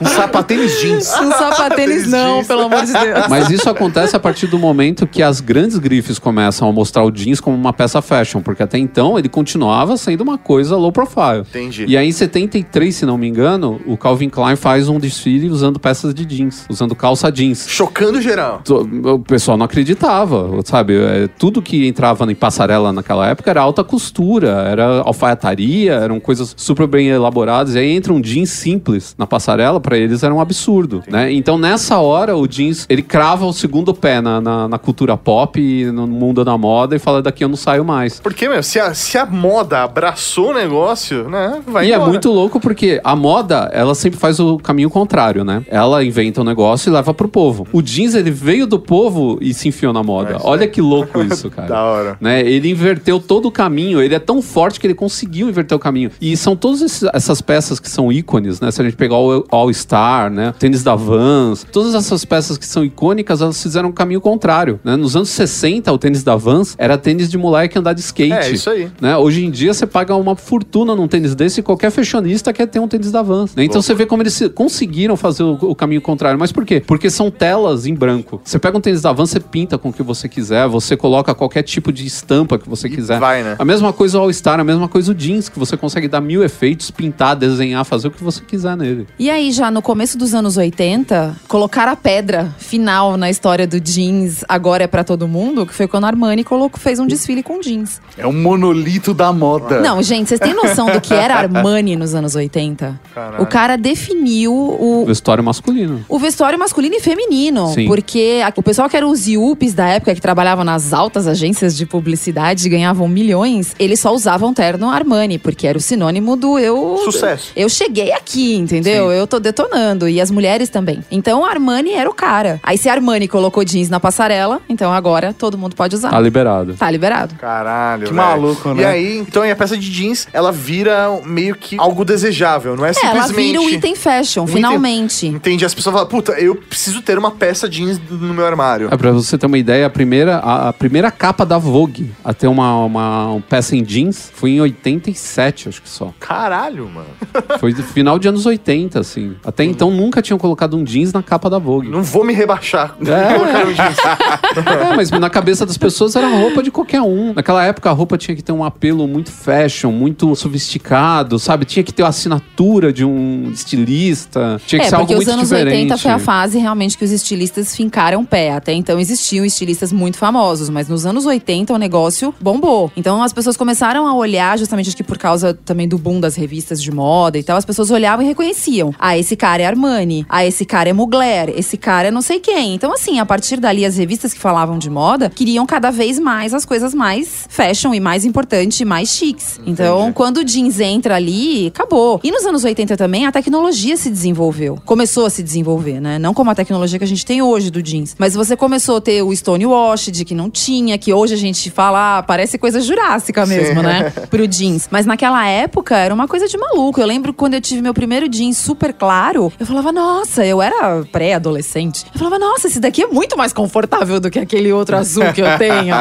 Um sapatênis jeans. Um sapatênis não, jeans. pelo amor de Deus. Mas isso acontece a partir do momento que as grandes grifes começam a mostrar o jeans como uma peça fashion, porque até então ele continuava sendo uma coisa low profile. Entendi. E aí em 73, se não me engano, o Calvin Klein faz um desfile usando peças de jeans, usando calça jeans. Chocando geral. O pessoal não não acreditava, sabe? É, tudo que entrava em passarela naquela época era alta costura, era alfaiataria, eram coisas super bem elaboradas. E aí entra um jeans simples na passarela, pra eles era um absurdo, né? Então nessa hora o jeans, ele crava o segundo pé na, na, na cultura pop, no mundo da moda e fala daqui eu não saio mais. Porque, meu, se a, se a moda abraçou o negócio, né? Vai e é embora. muito louco porque a moda, ela sempre faz o caminho contrário, né? Ela inventa um negócio e leva pro povo. O jeans, ele veio do povo e se enfiou na moda. Olha que louco isso, cara. Da hora. Né? Ele inverteu todo o caminho. Ele é tão forte que ele conseguiu inverter o caminho. E são todas essas peças que são ícones, né? Se a gente pegar o All Star, né? O tênis da Vans, todas essas peças que são icônicas, elas fizeram um caminho contrário. Né? Nos anos 60, o tênis da Vans era tênis de moleque andar de skate. É, isso aí. Né? Hoje em dia, você paga uma fortuna num tênis desse e qualquer fashionista quer ter um tênis da Vans. né? Então você vê como eles se- conseguiram fazer o, o caminho contrário. Mas por quê? Porque são telas em branco. Você pega um tênis da Vans, você pinta com o que você quiser, você coloca qualquer tipo de estampa que você quiser. vai, né? A mesma coisa o All Star, a mesma coisa o jeans, que você consegue dar mil efeitos, pintar, desenhar, fazer o que você quiser nele. E aí, já no começo dos anos 80, colocar a pedra final na história do jeans agora é pra todo mundo, que foi quando a Armani colocou, fez um desfile com jeans. É um monolito da moda. Não, gente, vocês têm noção do que era Armani nos anos 80? Caralho. O cara definiu o, Vestuário masculino. o vestuário masculino e feminino. Sim. Porque a- o pessoal que era os yuppies da época, que trabalhavam nas altas agências de publicidade e ganhavam milhões, eles só usavam terno Armani, porque era o sinônimo do eu. Sucesso. Eu cheguei aqui, entendeu? Eu tô detonando. E as mulheres também. Então Armani era o cara. Aí se Armani colocou jeans na passarela, então agora todo mundo pode usar. Tá liberado. Tá liberado. Caralho, Que velho. maluco, né? E aí, então aí a peça de jeans, ela vira meio que algo desejável, não é É, ela simplesmente... vira o item fashion, Um item- finalmente. Entende? As pessoas falam, puta, eu preciso ter uma peça jeans no meu armário. É, pra você ter uma ideia, a primeira, a, a primeira capa da Vogue a ter uma, uma, uma peça em jeans foi em 87, acho que só. Caralho, mano. Foi do final de anos 80, assim. Até então nunca tinham colocado um jeans na capa da Vogue. Não vou me rebaixar. É. Um. É, mas na cabeça das pessoas era roupa de qualquer um. Naquela época a roupa tinha que ter um apelo muito fashion, muito sofisticado, sabe? Tinha que ter a assinatura de um estilista. Tinha que é, ser algo porque os muito anos diferente. 80 foi a fase realmente que os estilistas fincaram pé. Até então existiam estilistas muito famosos, mas nos anos 80 o negócio bombou. Então as pessoas começaram a olhar, justamente acho que por causa também do boom das revistas de moda e tal, as pessoas olhavam e reconheciam. Ah, esse cara é Armani. Ah, esse cara é Mugler. Esse cara é não sei quem. Então, assim, a partir dali, as revistas que falavam de moda queriam cada vez mais as coisas mais fashion e mais importante e mais chiques. Então, quando o jeans entra ali, acabou. E nos anos 80 também, a tecnologia se desenvolveu. Começou a se desenvolver, né? Não como a tecnologia que a gente tem hoje do jeans. Mas você começou a ter o Stonewash, de que não tinha, que hoje a gente fala, ah, parece coisa jurássica mesmo, né? Pro jeans. Mas naquela época era uma coisa de maluco. Eu lembro quando eu tive meu primeiro jeans super claro, eu falava, nossa, eu era pré-adolescente. Eu falava, nossa, esse daqui é muito mais confortável do que aquele outro azul que eu tenho.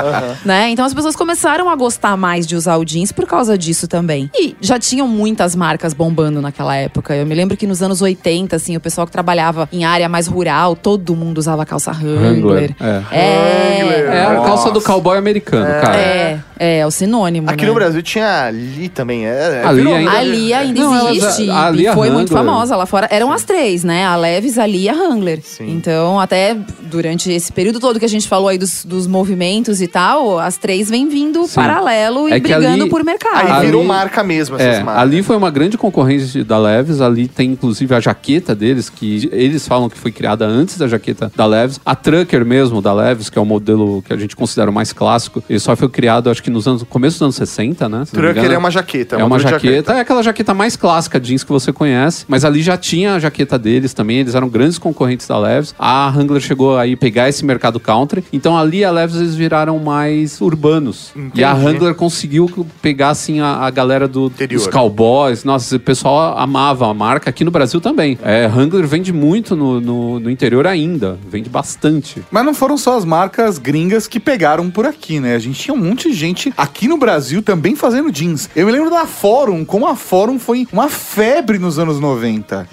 né? Então as pessoas começaram a gostar mais de usar o jeans por causa disso também. E já tinham muitas marcas bombando naquela época. Eu me lembro que nos anos 80, assim, o pessoal que trabalhava em área mais rural, todo mundo usava calça Wrangler. Wrangler, é. É. É a calça do cowboy americano, cara. É, é, é o sinônimo. Aqui né? no Brasil tinha a Lee também. É, é, A Lee virou- ainda- Ali ainda Não, elas- existe. a- a Lia e foi muito Wrangler. famosa lá fora. Eram as três, né? A Levis, a Lia e a Wrangler. Sim. Então, até durante esse período todo que a gente falou aí dos, dos movimentos e tal, as três vêm vindo Sim. paralelo e É que brigando ali- por mercado. Aí Ali- virou marca mesmo essas É, marcas. ali foi uma grande concorrência da Levis. Ali tem inclusive a jaqueta deles, que eles falam que foi criada antes da jaqueta da Levis. A Trucker mesmo da Levis, que é o modelo que a gente considera o mais clássico, ele só foi criado acho que nos anos começo dos anos 60, né? Trucker é uma jaqueta. É uma modelo de jaqueta, é aquela jaqueta mais clássica jeans que você conhece, mas ali já tinha a jaqueta deles também, eles eram grandes concorrentes da Levis. A Wrangler chegou aí pegar esse mercado country, então ali a Levis eles viraram mais urbanos. E a Entendi. Wrangler conseguiu pegar assim a, a galera do, Interior. dos cowboys. Nossa, o pessoal amava a marca aqui no Brasil também. É, Wrangler vende muito no, no, no interior ainda, vende bastante. Mas não foram só as marcas gringas que pegaram por aqui, né? A gente tinha um monte de gente aqui no Brasil também fazendo jeans. Eu me lembro da Fórum, como a Fórum foi uma febre nos anos 90.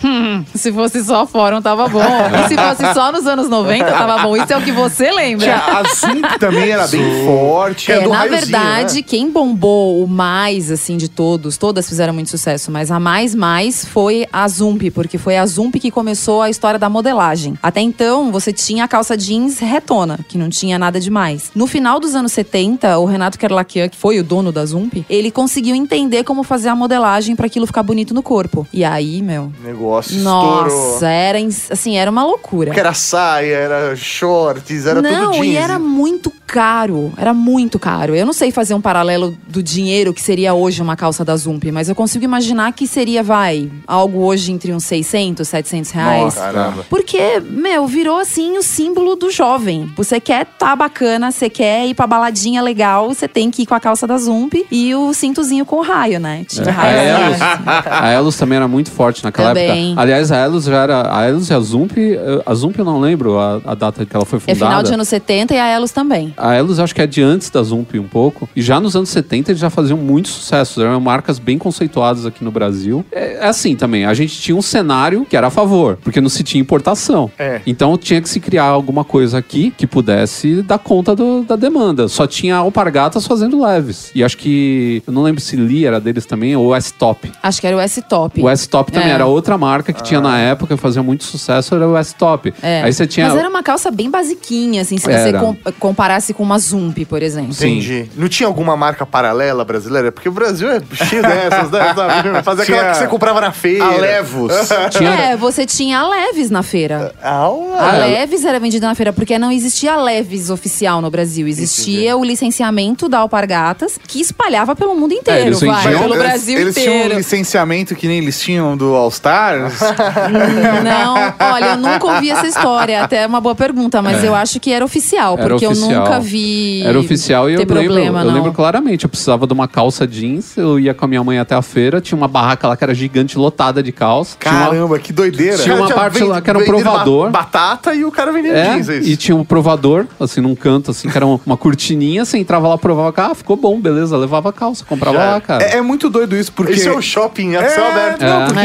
Se fosse só fórum, tava bom. E se fosse só nos anos 90, tava bom. Isso é o que você lembra. Tinha a Zoom que também era bem forte. É, do na verdade, né? quem bombou o mais, assim, de todos, todas fizeram muito sucesso, mas a mais, mais foi a Zump, porque foi a Zump que começou a história da modelagem. Até então, você tinha a calça jeans retona, que não tinha nada demais. No final dos anos 70, o Renato Kerlakian, que foi o dono da Zump, ele conseguiu entender como fazer a modelagem pra aquilo ficar bonito no corpo. E aí, meu, Negócio estourou. nossa, era ins- assim, era uma loucura. Porque era saia, era shorts, era não, tudo jeans. e era muito caro. Era muito caro. Eu não sei fazer um paralelo do dinheiro que seria hoje uma calça da Zump, mas eu consigo imaginar que seria, vai, algo hoje entre uns 600, 700 reais. Nossa, caramba. Porque, meu, virou assim o símbolo do jovem. Você quer tá bacana, você quer ir pra baladinha legal, você tem que ir com a calça da Zump e o cintozinho com o raio, né? Tinha A raio. Elos, a Elos também era muito forte naquela Também. época. Aliás, a Elos já era. A Elos e a Zump. A Zump eu não lembro a, a data que ela foi É fundada. final de anos 70 e a Elos também. A Elos acho que é de antes da Zump um pouco. E já nos anos 70 eles já faziam muito sucesso. Eram marcas bem conceituadas aqui no Brasil. É, é assim também. A gente tinha um cenário que era a favor, porque não se tinha importação. É. Então tinha que se criar alguma coisa aqui que pudesse dar conta do- da demanda. Só tinha alpargatas fazendo leves. E acho que. Eu não lembro se Lee era deles também ou S-Top. Acho que era o S-Top. O S-Top também É. era outra marca que tinha na época, que fazia muito sucesso, era o S-Top. É. Aí você tinha. Mas era uma calça bem basiquinha, assim, se Era. você com- com uma Zump, por exemplo. Entendi. Não tinha alguma marca paralela brasileira? Porque o Brasil é cheio dessas, né? Sabe? Fazer aquela que você comprava na feira. A Levos. Tinha- É, você tinha a Leves na feira. Ah, A. Leves era vendida na feira porque não existia a Leves oficial no Brasil. Existia o licenciamento da Alpargatas, que espalhava pelo mundo inteiro, eles vai, vendiam- pelo Eles- Brasil eles tinham um inteiro. licenciamento que nem eles tinham do All Stars. Não, olha, eu nunca ouvi essa história. Até é uma boa pergunta, mas eu acho que era oficial, Era porque oficial. eu nunca vi. Era oficial e eu lembro, problema, eu lembro claramente. Eu precisava de uma calça jeans, eu ia com a minha mãe até a feira, tinha uma barraca lá que era gigante, lotada de calça. Tinha uma- Caramba, que doideira. Tinha uma parte lá que era um provador. ba- Batata e o cara vendendo É, jeans, é isso. e tinha um provador, assim, num canto, assim, que era uma, uma cortininha, você entrava lá, provava, ah, ficou bom, beleza, levava a calça, comprava Já. lá, cara. É, é muito doido isso, porque. Esse é o shopping a céu aberto. Não, É. porque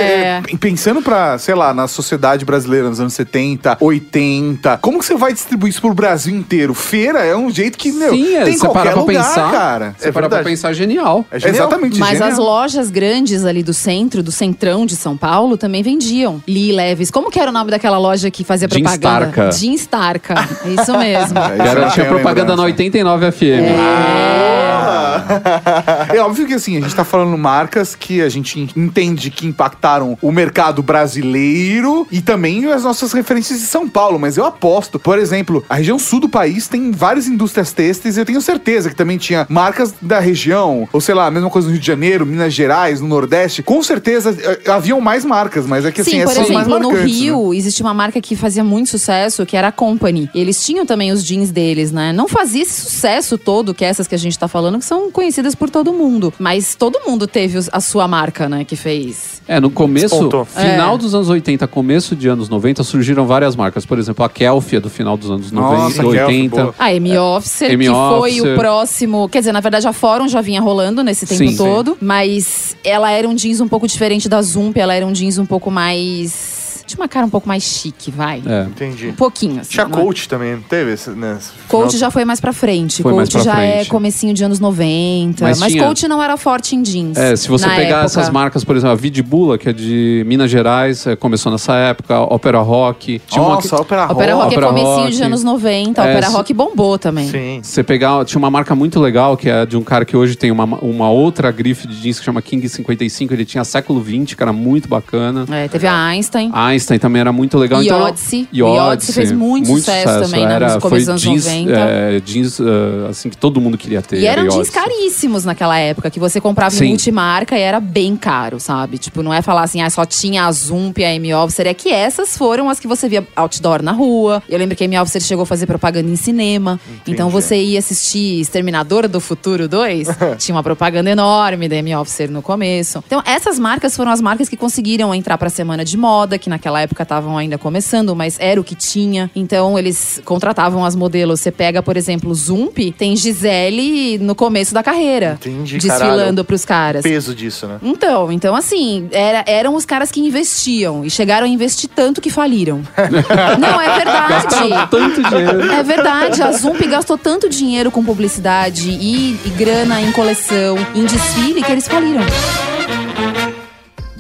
É. pensando pra, sei lá, na sociedade brasileira nos anos 70, 80, como que você vai distribuir isso pro Brasil inteiro? Feira é um jeito que, meu, Sim, é, tem em você qualquer parar pra lugar, pensar, cara. Você parar pra pensar, genial. É genial. Exatamente, Mas genial. as lojas grandes ali do centro, do centrão de São Paulo, também vendiam. Lee Leves. Como que era o nome daquela loja que fazia Jeans propaganda? Starca. Jeans Starca. Isso mesmo. É, isso Era, tinha propaganda na lembrança. 89 FM. É óbvio que assim, a gente tá falando marcas que a gente entende que impactaram o mercado brasileiro e também as nossas referências de São Paulo, mas eu aposto, por exemplo, a região sul do país tem várias indústrias têxteis e eu tenho certeza que também tinha marcas da região, ou sei lá, a mesma coisa no Rio de Janeiro, Minas Gerais, no Nordeste, com certeza eh, haviam mais marcas, mas é que assim, Sim, por essas são mais exemplo, no marcantes, né? Rio existia uma marca que fazia muito sucesso, que era a Company. Eles tinham também os jeans deles, né? Não fazia esse sucesso todo que essas que a gente tá falando, que são conhecidas por todo mundo. Mas todo mundo teve a sua marca, né? Que fez. É, no começo, Despontou. final É. dos anos 80, começo de anos 90, surgiram várias marcas. Por exemplo, a Kelfia do final dos anos 90, Nossa, Kelfie, 80. boa. A Amy Officer, Amy que foi Officer. o próximo. Quer dizer, na verdade, a Fórum já vinha rolando nesse tempo Sim. todo. Mas ela era um jeans um pouco diferente da Zump, ela era um jeans um pouco mais. Tinha uma cara um pouco mais chique, vai. É. Entendi. Um pouquinho, assim. Tinha não é? coach também, não teve? Esse, né, Coach final- já foi mais pra frente. Foi coach mais pra já é frente. comecinho de anos 90. Mas Mas, tinha- coach não era forte em jeans. É, se você pegar época. essas marcas, por exemplo, a Vidibula, que é de Minas Gerais, é, começou nessa época, Opera Rock. Tinha uma Nossa, Opera A Opera Rock. Rock é comecinho Rock. de anos 90. A É, Opera se- Rock bombou também. Sim. Você pegar, tinha uma marca muito legal, que é de um cara que hoje tem uma, uma outra grife de jeans que chama King 55, ele tinha século 20, que era muito bacana. É, teve a Einstein. A Einstein também era muito legal. E então, Odyssey. E O Odyssey, Odyssey fez muito sucesso também, né, Era, nos foi anos jeans, 90. é, jeans ah, assim, que todo mundo queria ter. E eram era jeans caríssimos naquela época, que você comprava Sim. em multimarca e era bem caro, sabe? Tipo, não é falar assim, ah, só tinha a Zump e a Amy Officer. É que essas foram as que você via outdoor na rua. Eu lembro que a Amy Officer chegou a fazer propaganda em cinema. Então você ia assistir Exterminador do Futuro 2, tinha uma propaganda enorme da Amy Officer no começo. Então essas marcas foram as marcas que conseguiram entrar pra semana de moda, que naquela época estavam ainda começando, mas era o que tinha. Então eles contratavam as modelos. Você pega, por exemplo, Zump, tem Gisele no começo da carreira. Entendi, Desfilando caralho. pros caras. Peso disso, né? Então, então assim, era- eram os caras que investiam e chegaram a investir tanto que faliram. Não, é verdade. Tanto dinheiro. É verdade, a Zump gastou tanto dinheiro com publicidade e, e grana em coleção, em desfile, que eles faliram.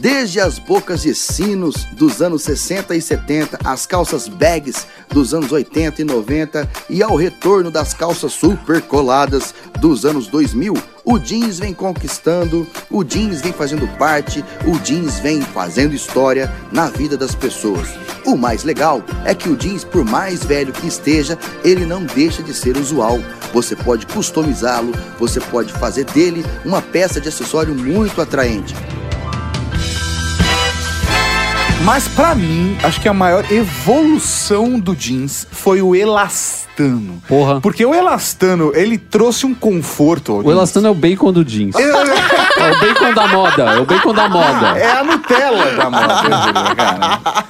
Desde as bocas de sinos dos anos 60 e 70, as calças bags dos anos 80 e 90 e ao retorno das calças super coladas dos anos 2000, o jeans vem conquistando, o jeans vem fazendo parte, o jeans vem fazendo história na vida das pessoas. O mais legal é que o jeans, por mais velho que esteja, ele não deixa de ser usual. Você pode customizá-lo, você pode fazer dele uma peça de acessório muito atraente. Mas pra mim, acho que a maior evolução do jeans foi o elastano. Porra. Porque o elastano, ele trouxe um conforto ao O elastano é o bacon do jeans. É o bacon da moda. É o bacon da moda. É a Nutella da moda, cara.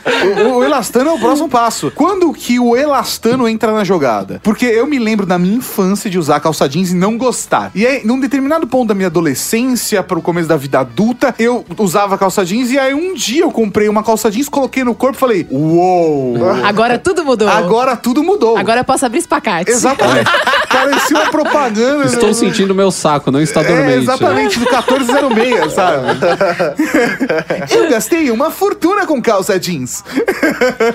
O, o elastano é o próximo passo. Quando que o elastano entra na jogada? Porque eu me lembro da minha infância de usar calça jeans e não gostar. E aí, num determinado ponto da minha adolescência, para o começo da vida adulta, eu usava calça jeans e aí um dia eu comprei uma calça jeans, coloquei no corpo e falei: Uou! Agora tudo mudou. Agora tudo mudou. Agora eu posso abrir espacate. Exatamente. Parecia uma propaganda. Estou né? sentindo meu saco, não está dormente. É, exatamente, do 1406, sabe? Eu gastei uma fortuna com calça jeans.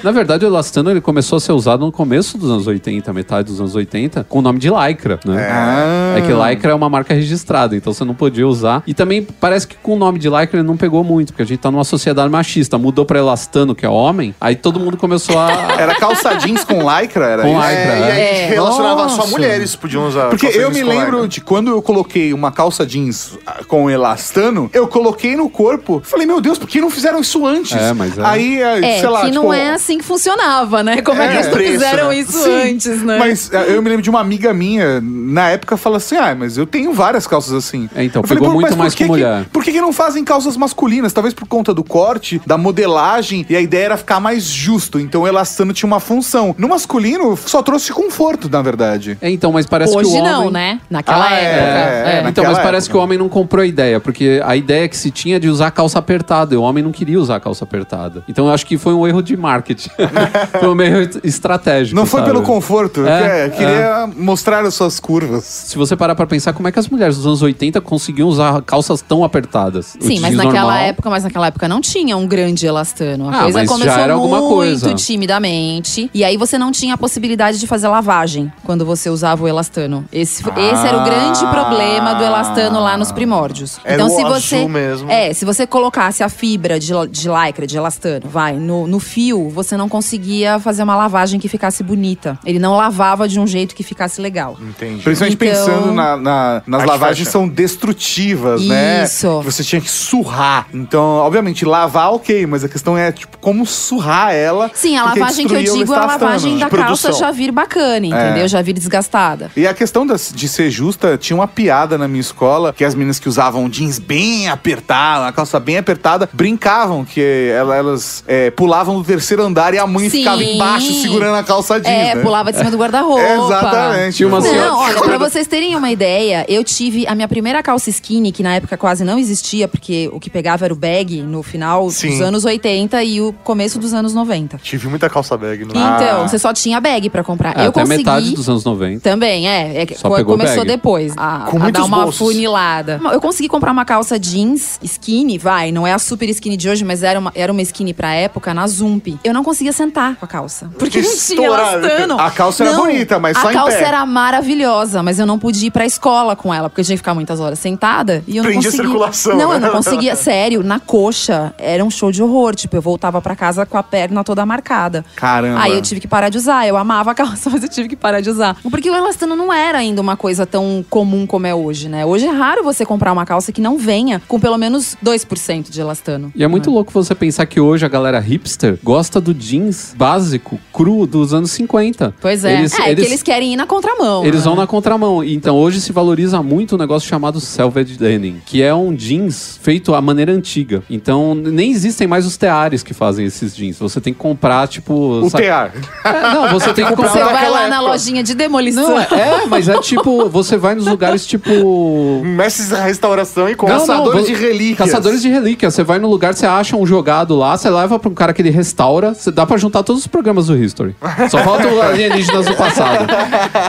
Na verdade, o elastano ele começou a ser usado no começo dos anos 80, metade dos anos 80, com o nome de Lycra, né? Ah. É que Lycra é uma marca registrada, então você não podia usar. E também parece que com o nome de Lycra ele não pegou muito, porque a gente tá numa sociedade machista. Mudou pra elastano, que é homem, aí todo mundo começou a. Era calça jeans com lycra, era Com isso? lycra. É, e aí É. relacionava só Nossa. mulheres podiam usar. Porque calça eu jeans me com lembro lycra. de quando eu coloquei uma calça jeans ah, elastano, eu coloquei no corpo. Falei, meu Deus, por que não fizeram isso antes? É, mas é. Aí, ah, É, sei lá, que tipo, não é assim que funcionava, né? Como é, que É, eles não fizeram né? isso Sim, antes, né? Mas ah, eu me lembro de uma amiga minha, na época, fala assim: ah, mas eu tenho várias calças assim. É, então, Eu falei, pegou "Pô, muito mas por mais que que- mulher." Por que, que não fazem calças masculinas? Talvez por conta do corte, da modelagem, e a ideia era ficar mais justo. Então o elastano tinha uma função. No masculino, só trouxe conforto, na verdade. É, então, mas parece que o Hoje homem... não, né? Naquela Ah, é, época. é, é. Então, mas Naquela parece época. que o homem não comprou a ideia, porque a ideia que se tinha é de usar calça apertada, e o homem não queria usar calça apertada. Então eu acho que foi um erro de marketing. foi um erro estratégico. Não foi sabe? pelo conforto, É, que- queria mostrar as suas curvas. Se você parar pra pensar, como é que as mulheres dos anos 80 conseguiam usar calças tão apertadas? Sim, mas naquela normal- época, mas naquela época não tinha um grande elastano. A Ah, coisa mas já começou era alguma muito coisa. timidamente. E aí você não tinha a possibilidade de fazer lavagem quando você usava o elastano. Esse, esse era o grande problema do elastano lá nos primórdios. Era então, o se azul você. mesmo. É, se você colocasse a fibra de, de lycra, de elastano, vai, no, no fio, você não conseguia fazer uma lavagem que ficasse bonita. Ele não lavava de um jeito que ficasse legal. Entendi. Principalmente Então- pensando na, na- nas lavagens fashion. são destrutivas, né? Isso. Você tinha que surrar. Então, obviamente, lavar, ok, mas a questão é, tipo, como surrar ela. Sim, a lavagem que eu digo é a lavagem da de calça já vir bacana, entendeu? Já vir desgastada. E a questão das- de ser justa, tinha uma piada na minha escola que as meninas que usavam jeans bem apertado, uma calça bem apertada, brincavam que ela- elas é, pulavam do terceiro andar e a mãe Sim. ficava embaixo segurando a calça jeans. É, né? pulava de cima do guarda-roupa. Exatamente. Tinha uma Não, olha, pra vocês terem uma ideia, eu tive a minha primeira calça skinny, que na época quase não existia, porque o que pegava era o bag no final Sim. dos anos 80 e o começo dos anos 90. Tive muita calça bag. No... Então, você só tinha bag pra comprar. É, eu até consegui... metade dos anos 90. Também, é. é Só co- pegou começou bag. depois a, Com a dar uma bolsos. funilada. Eu consegui comprar uma calça jeans skinny, vai, não é a super skinny de hoje, mas era uma, era uma skinny pra época, na Zump. Eu não conseguia sentar com a calça. Porque não tinha elastano. A calça era Não, bonita, mas só A em calça pé. era maravilhosa, mas eu não podia ir pra escola com ela, porque eu tinha que ficar muitas horas sentada e eu não Prendia a conseguia. circulação, Não, né? eu não conseguia. Sério, na coxa, era um show de horror. Tipo, eu voltava pra casa com a perna toda marcada. Caramba. Aí eu tive que parar de usar. Eu amava a calça, mas eu tive que parar de usar. Porque o elastano não era ainda uma coisa tão comum como é hoje, né? Hoje é raro você comprar uma calça que não venha com pelo menos 2% de elastano. E é muito louco você pensar que hoje a galera hipster gosta do jeans básico, cru, dos anos 50. Pois é. Eles, é, eles, que eles querem ir na contramão. eles né? vão na contramão. Então hoje se valoriza muito um negócio chamado Selvage Denim, que é um jeans feito à maneira antiga. Então nem existem mais os teares que fazem esses jeans. Você tem que comprar, tipo. O sabe- tear. É, não, você tem que comprar. Você vai lá na época. lojinha de demolição. Não, é, é, mas é tipo, você vai nos lugares tipo. Mestres da restauração e compra. não, Caçadores de relíquias. Caçadores de relíquias. Você vai no lugar, você acha um jogado lá, você leva pra um cara que ele restaura. Você dá pra juntar todos os programas do History. Só falta o alienígenas do passado.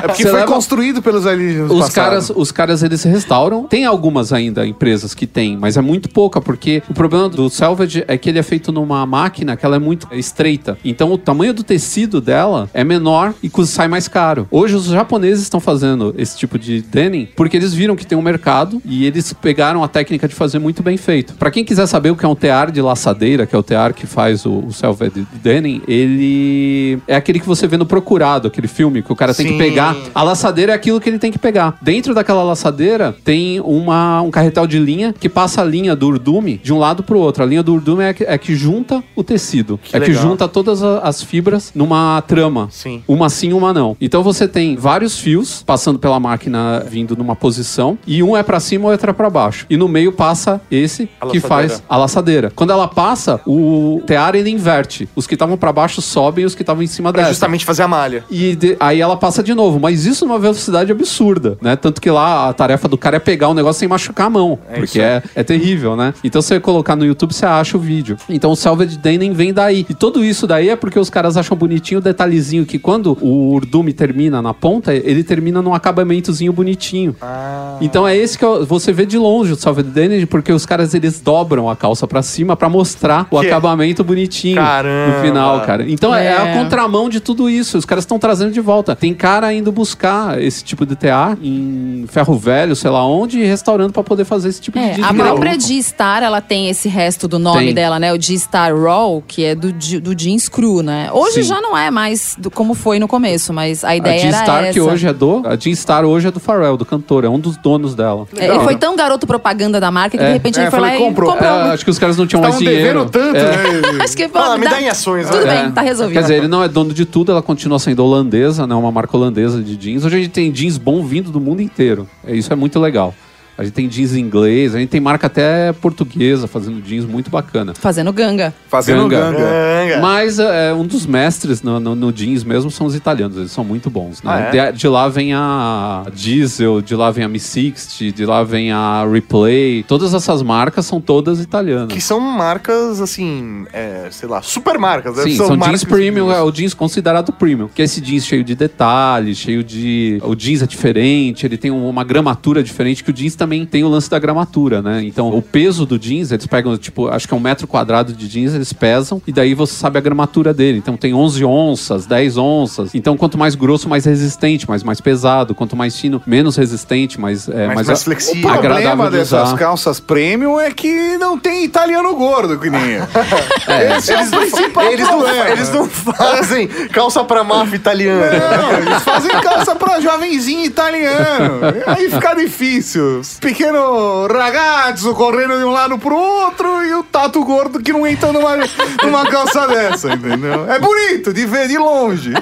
É porque Você foi leva- construído pelos alienígenas do Os passado. caras, os caras eles restauram. Tem algumas ainda empresas que tem, mas é muito pouca, porque o problema do Salvage é que ele é feito numa máquina que ela é muito estreita. Então o tamanho do tecido dela é menor e sai mais caro. Hoje os japoneses estão fazendo esse tipo de denim porque eles viram que tem um mercado e eles pegaram a técnica de fazer muito bem feito. Pra quem quiser saber o que é um tear de laçadeira, que é o tear que faz o, o Salvage denim, ele é aquele que você vê no Procurado, aquele filme que o cara tem Sim. que pegar a laçadeira é aquilo que ele tem que pegar. Dentro daquela laçadeira tem uma, um carretel de linha que passa a linha do urdume de um lado pro outro. A linha do urdume é que, é que junta o tecido. Que é que legal. junta todas as fibras numa trama. Sim. Uma sim, uma não. Então você tem vários fios passando pela máquina vindo numa posição e um é pra cima ou outro é pra baixo. E no meio passa esse A que laçadeira. faz a laçadeira. Quando ela passa, o tear ele inverte. Os que estavam pra baixo sobem e os que estavam em cima Pra descem. justamente fazer a malha. E de- aí ela passa de novo, mas isso numa velocidade absurda, né? Tanto que lá a tarefa do cara é pegar o negócio sem machucar a mão, É porque é, é terrível, né? Então você colocar no YouTube, você acha o vídeo. Então o Salvage Denim vem daí. E tudo isso daí é porque os caras acham bonitinho o detalhezinho que quando o urdume termina na ponta, ele termina num acabamentozinho bonitinho. Ah. Então é esse que você vê de longe o Salvage Denim, porque os caras eles dobram a calça pra cima pra mostrar o Que é- acabamento bonitinho Caramba. no final, cara. Então é, É. a contramão de tudo isso. Os caras estão trazendo de volta. Tem cara indo buscar esse tipo de TA em ferro velho, sei lá onde, e restaurando pra poder fazer esse tipo de É, disco. a própria G-Star, ela tem esse resto do nome Tem. dela, né? O G-Star Raw, que é do, do jeans cru, né? Hoje Sim. já não é mais do- como foi no começo, mas a A ideia era G-Star essa. que hoje é do. A G-Star hoje é do Pharrell, do cantor, é um dos donos dela. É, ele foi tão garoto propaganda da marca que É. de repente É, ele foi falei, lá comprou. e comprou. É, acho que os caras não tinham mais Estavam dinheiro. devendo tanto, É. né? Acho que Fala, me dá em ações, Tudo né? bem, tá resolvido. Quer dizer, ele não é dono de tudo, ela continua sendo holandesa, né? Uma marca holandesa de jeans. Hoje a gente tem jeans bom vindo do mundo inteiro. É, Isso é muito legal. A gente tem jeans em inglês, a gente tem marca até portuguesa fazendo jeans muito bacana. Fazendo ganga. Fazendo Ganga. ganga. Mas é, um dos mestres no, no- no jeans mesmo são os italianos, eles são muito bons. Né? Ah, é? de, de lá vem a Diesel, de lá vem a Mi60, de lá vem a Replay. Todas essas marcas são todas italianas. Que são marcas, assim, é, sei lá, super marcas. né? Sim, são, jeans marcas- premium, é o jeans considerado premium. Que é esse jeans cheio de detalhes, cheio de. O jeans é diferente, ele tem uma gramatura diferente, que o jeans também tem o lance da gramatura, né? Então, o peso do jeans, eles pegam, tipo, acho que é um metro quadrado de jeans, eles pesam, e daí você sabe a gramatura dele. Então, tem 11 onças, 10 onças. Então, quanto mais grosso, mais resistente, mas mais pesado. Quanto mais fino, menos resistente, mais. É, Mais- mais, mais O flexível. agradável problema de dessas calças premium é que não tem italiano gordo que nem eu. Esse é Eles o não, principal eles, não, eles não fazem calça pra máfia italiana. Não, eles fazem calça pra jovenzinho italiano. Aí fica difícil. Os Pequeno ragazzo correndo de um lado pro outro e o tato gordo que não entra numa, numa calça dessa, entendeu? É bonito de ver de longe.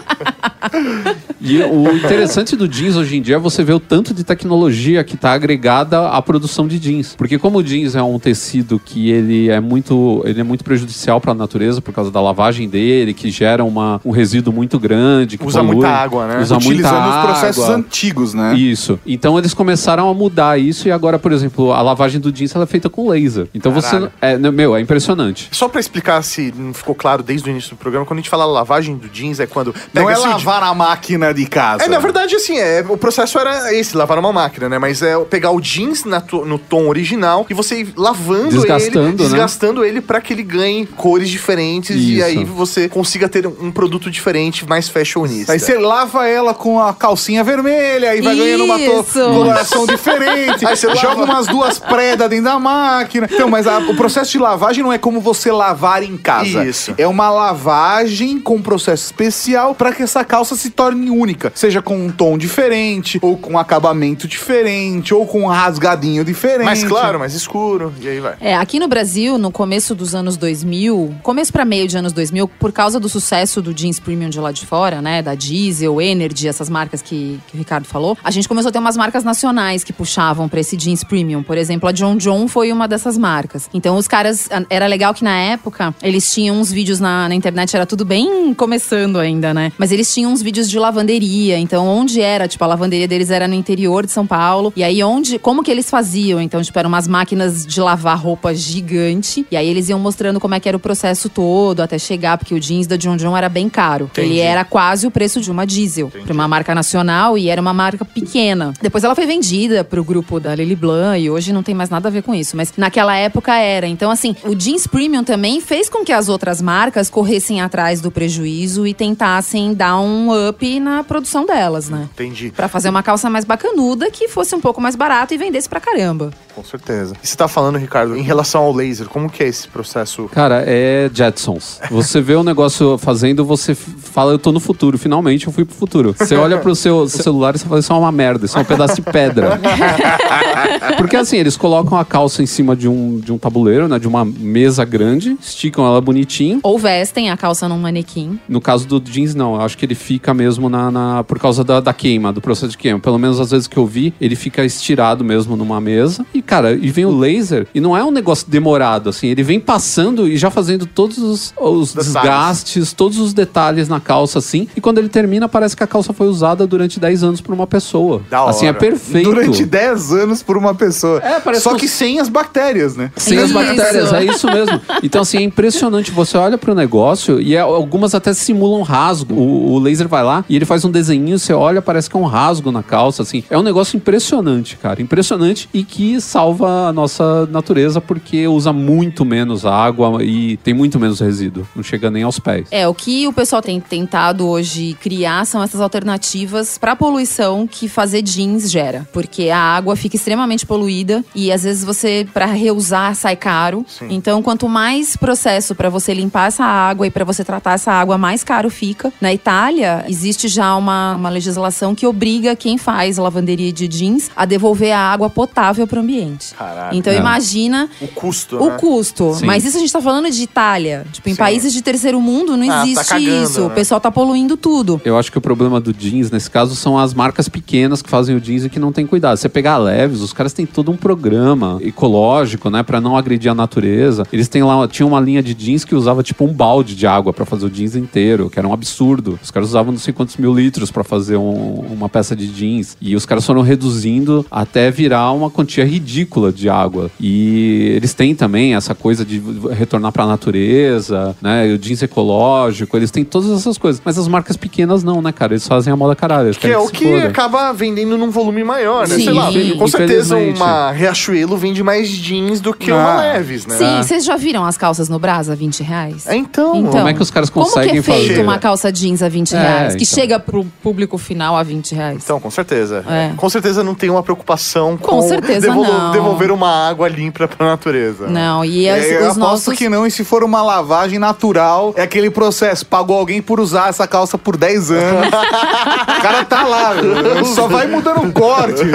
E o interessante do jeans hoje em dia é você ver o tanto de tecnologia que está agregada à produção de jeans. Porque como o jeans é um tecido que ele é muito, ele é muito prejudicial para a natureza por causa da lavagem dele, que gera uma, um resíduo muito grande, que Usa polui, muita água, né? Usa muita Utilizando os água. processos antigos, né? Isso. Então eles começaram a mudar isso e agora, por exemplo, a lavagem do jeans ela é feita com laser. Então Caralho. você é, meu, é impressionante. Só pra explicar se não ficou claro desde o início do programa, quando a gente fala lavagem do jeans é quando Não pega é lavar a máquina de casa. É, na verdade, assim, é, o processo era esse, lavar uma máquina, né? Mas é pegar o jeans na to- no tom original e você ir lavando Desgastando, ele, né? desgastando ele pra que ele ganhe cores diferentes e Isso. aí você consiga ter um produto diferente, mais fashionista. Aí você lava ela com a calcinha vermelha, aí vai ganhando uma to- Isso. coloração diferente. Aí você joga umas duas predas dentro da máquina. Então, mas a- o processo de lavagem não é como você lavar em casa. Isso. É uma lavagem com um processo especial para que essa calça se torne única. Seja com um tom diferente, ou com um acabamento diferente, ou com um rasgadinho diferente. mais claro, mais escuro, e aí vai. É, aqui no Brasil, no começo dos anos 2000, começo pra meio de anos 2000, por causa do sucesso do jeans premium de lá de fora, né, da Diesel, Energy, essas marcas que, que o Ricardo falou, a gente começou a ter umas marcas nacionais que puxavam pra esse jeans premium. Por exemplo, a John John foi uma dessas marcas. Então os caras, era legal que na época eles tinham uns vídeos na, na internet, era tudo bem começando ainda, né? Mas eles tinham uns vídeos de lavanderia, então onde era, tipo, a lavanderia deles era no interior de São Paulo. E aí onde, como que eles faziam? Então, tipo, eram umas máquinas de lavar roupa gigante. E aí eles iam mostrando como é que era o processo todo até chegar, porque o jeans da John John era bem caro. Entendi. Ele era quase o preço de uma diesel, para uma marca nacional e era uma marca pequena. Depois ela foi vendida pro grupo da Lily Blanc e hoje não tem mais nada a ver com isso, mas naquela época era. Então assim, o jeans premium também fez com que as outras marcas corressem atrás do prejuízo e tentassem dar um up na produção delas, né? Entendi. Pra fazer uma calça mais bacanuda que fosse um pouco mais barato e vendesse pra caramba. Com certeza. E você tá falando, Ricardo, em relação ao laser, como que é esse processo? Cara, é Jetsons. Você vê o negócio fazendo, você fala, eu tô no futuro, finalmente eu fui pro futuro. Você olha pro seu celular e você fala, isso é uma merda, isso é um pedaço de pedra. Porque assim, eles colocam a calça em cima de um, de um tabuleiro, né? De uma mesa grande, esticam ela bonitinho. Ou vestem a calça num manequim. No caso do jeans, não. Eu acho que ele fica mesmo na, na- por causa da, da queima, do processo de queima. Pelo menos às vezes que eu vi, ele fica estirado mesmo numa mesa. E, cara, e vem o laser, e não é um negócio demorado, assim. Ele vem passando e já fazendo todos os, os desgastes, todos os detalhes na calça, assim. E quando ele termina, parece que a calça foi usada durante 10 anos por uma pessoa. Da hora. Assim, é perfeito. Durante 10 anos por uma pessoa. É, parece Só que que sem as bactérias, né? Sem as Isso. bactérias, é isso mesmo. Então, assim, é impressionante. Você olha pro negócio e é- algumas até simulam rasgo. O, o laser vai lá e ele faz um desenho, você olha, parece que é um rasgo na calça, assim. É um negócio impressionante, cara. Impressionante e que salva a nossa natureza porque usa muito menos água e tem muito menos resíduo. Não chega nem aos pés. É, o que o pessoal tem tentado hoje criar são essas alternativas para poluição que fazer jeans gera. Porque a água fica extremamente poluída e às vezes você, para reusar, sai caro. Então, quanto mais processo para você limpar essa água e para você tratar essa água, mais caro fica. Na Itália, existe já uma, uma legislação que obriga quem faz lavanderia de jeans a devolver a água potável para o ambiente. Caraca. Então, É. imagina O custo, o né? custo. Sim. Mas isso a gente tá falando de Itália. Tipo, em Sim. países de terceiro mundo não Ah, tá existe cagando, isso. né? O pessoal tá poluindo tudo. Eu acho que o problema do jeans, nesse caso, são as marcas pequenas que fazem o jeans e que não tem cuidado. Você pegar a Leves, os caras têm todo um programa ecológico, né, Pra não agredir a natureza. Eles têm lá, tinha uma linha de jeans que usava tipo um balde de água pra fazer o jeans inteiro, que era um absurdo. Os caras usavam não sei quantos mil litros pra fazer um- uma peça de jeans. E os caras foram reduzindo até virar uma quantia ridícula de água. E eles têm também essa coisa de retornar pra natureza, né? O jeans ecológico, eles têm todas essas coisas. Mas as marcas pequenas não, né, cara? Eles fazem a moda caralho. Que é o que foda. acaba vendendo num volume maior, né? Sim. Sei lá, com certeza uma Riachuelo vende mais jeans do que Ah. uma Leves, né? Sim, vocês já viram as calças no Brasa a 20 reais? É, Então, Então, Como é que os caras Como que conseguem é feito fazer? uma calça jeans a 20 É, reais? Que então. chega pro público final a 20 reais? Então, com certeza. É. Com certeza não tem uma preocupação com, Com certeza não. devolver uma água limpa pra natureza. Não, e as- É, eu os aposto nossos... que não, e se for uma lavagem natural, é aquele processo. Pagou alguém por usar essa calça por 10 anos. o cara tá lá, só vai mudando o corte?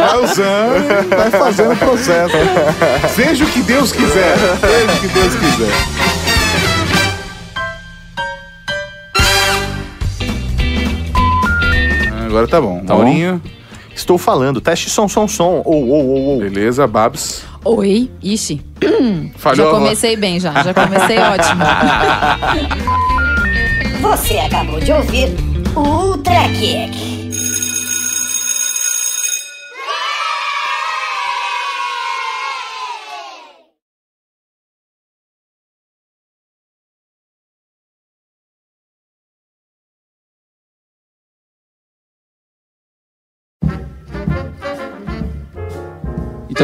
Vai, usando e vai fazendo o processo. Seja o que Deus quiser. Seja o que Deus quiser. Ah, Agora tá bom. Tá Maurinho, Estou falando, teste som, som, som. Ou, ou, ou, ou. beleza, Babs. Oi, ixi. Falhou já comecei bem, já. Já comecei ótimo. Você acabou de ouvir o Ultra Kick.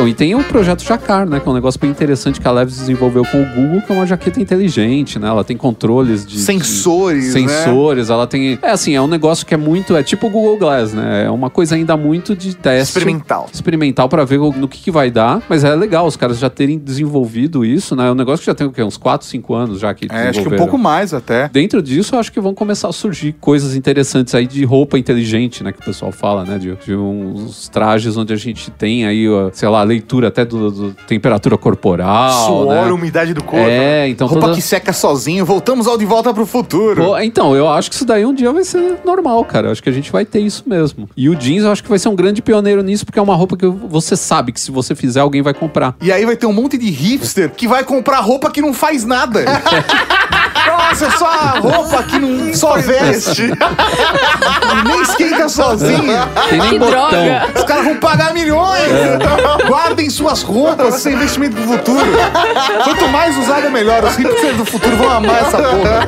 Então, e tem o projeto Jacar, né? Que é um negócio bem interessante que a Leves desenvolveu com o Google, que é uma jaqueta inteligente, né? Ela tem controles de. Sensores, de, né? Sensores, ela tem. É assim, é um negócio que é muito. É tipo o Google Glass, né? É uma coisa ainda muito de teste. Experimental. Experimental pra ver no que, que vai dar. Mas é legal os caras já terem desenvolvido isso, né? É um negócio que já tem o quê? Uns 4, 5 anos já que É, acho que um pouco mais até. Dentro disso, eu acho que vão começar a surgir coisas interessantes aí de roupa inteligente, né? Que o pessoal fala, né? De, de uns trajes onde a gente tem aí, sei lá, leitura até do, do temperatura corporal. Suor, né? umidade do corpo. É, então Roupa toda... que seca sozinho. Voltamos ao De Volta pro Futuro. Pô, então, eu acho que isso daí um dia vai ser normal, cara. Eu acho que a gente vai ter isso mesmo. E o jeans eu acho que vai ser um grande pioneiro nisso, porque é uma roupa que você sabe que se você fizer, alguém vai comprar. E aí vai ter um monte de hipster que vai comprar roupa que não faz nada. Nossa, é só a roupa que não só veste. Nem esquenta sozinha. Tem nem Que botão. droga. Os caras vão pagar milhões. Guardem suas roupas, isso é investimento pro futuro. Quanto mais usada, melhor. Os hipsters do futuro vão amar essa porra.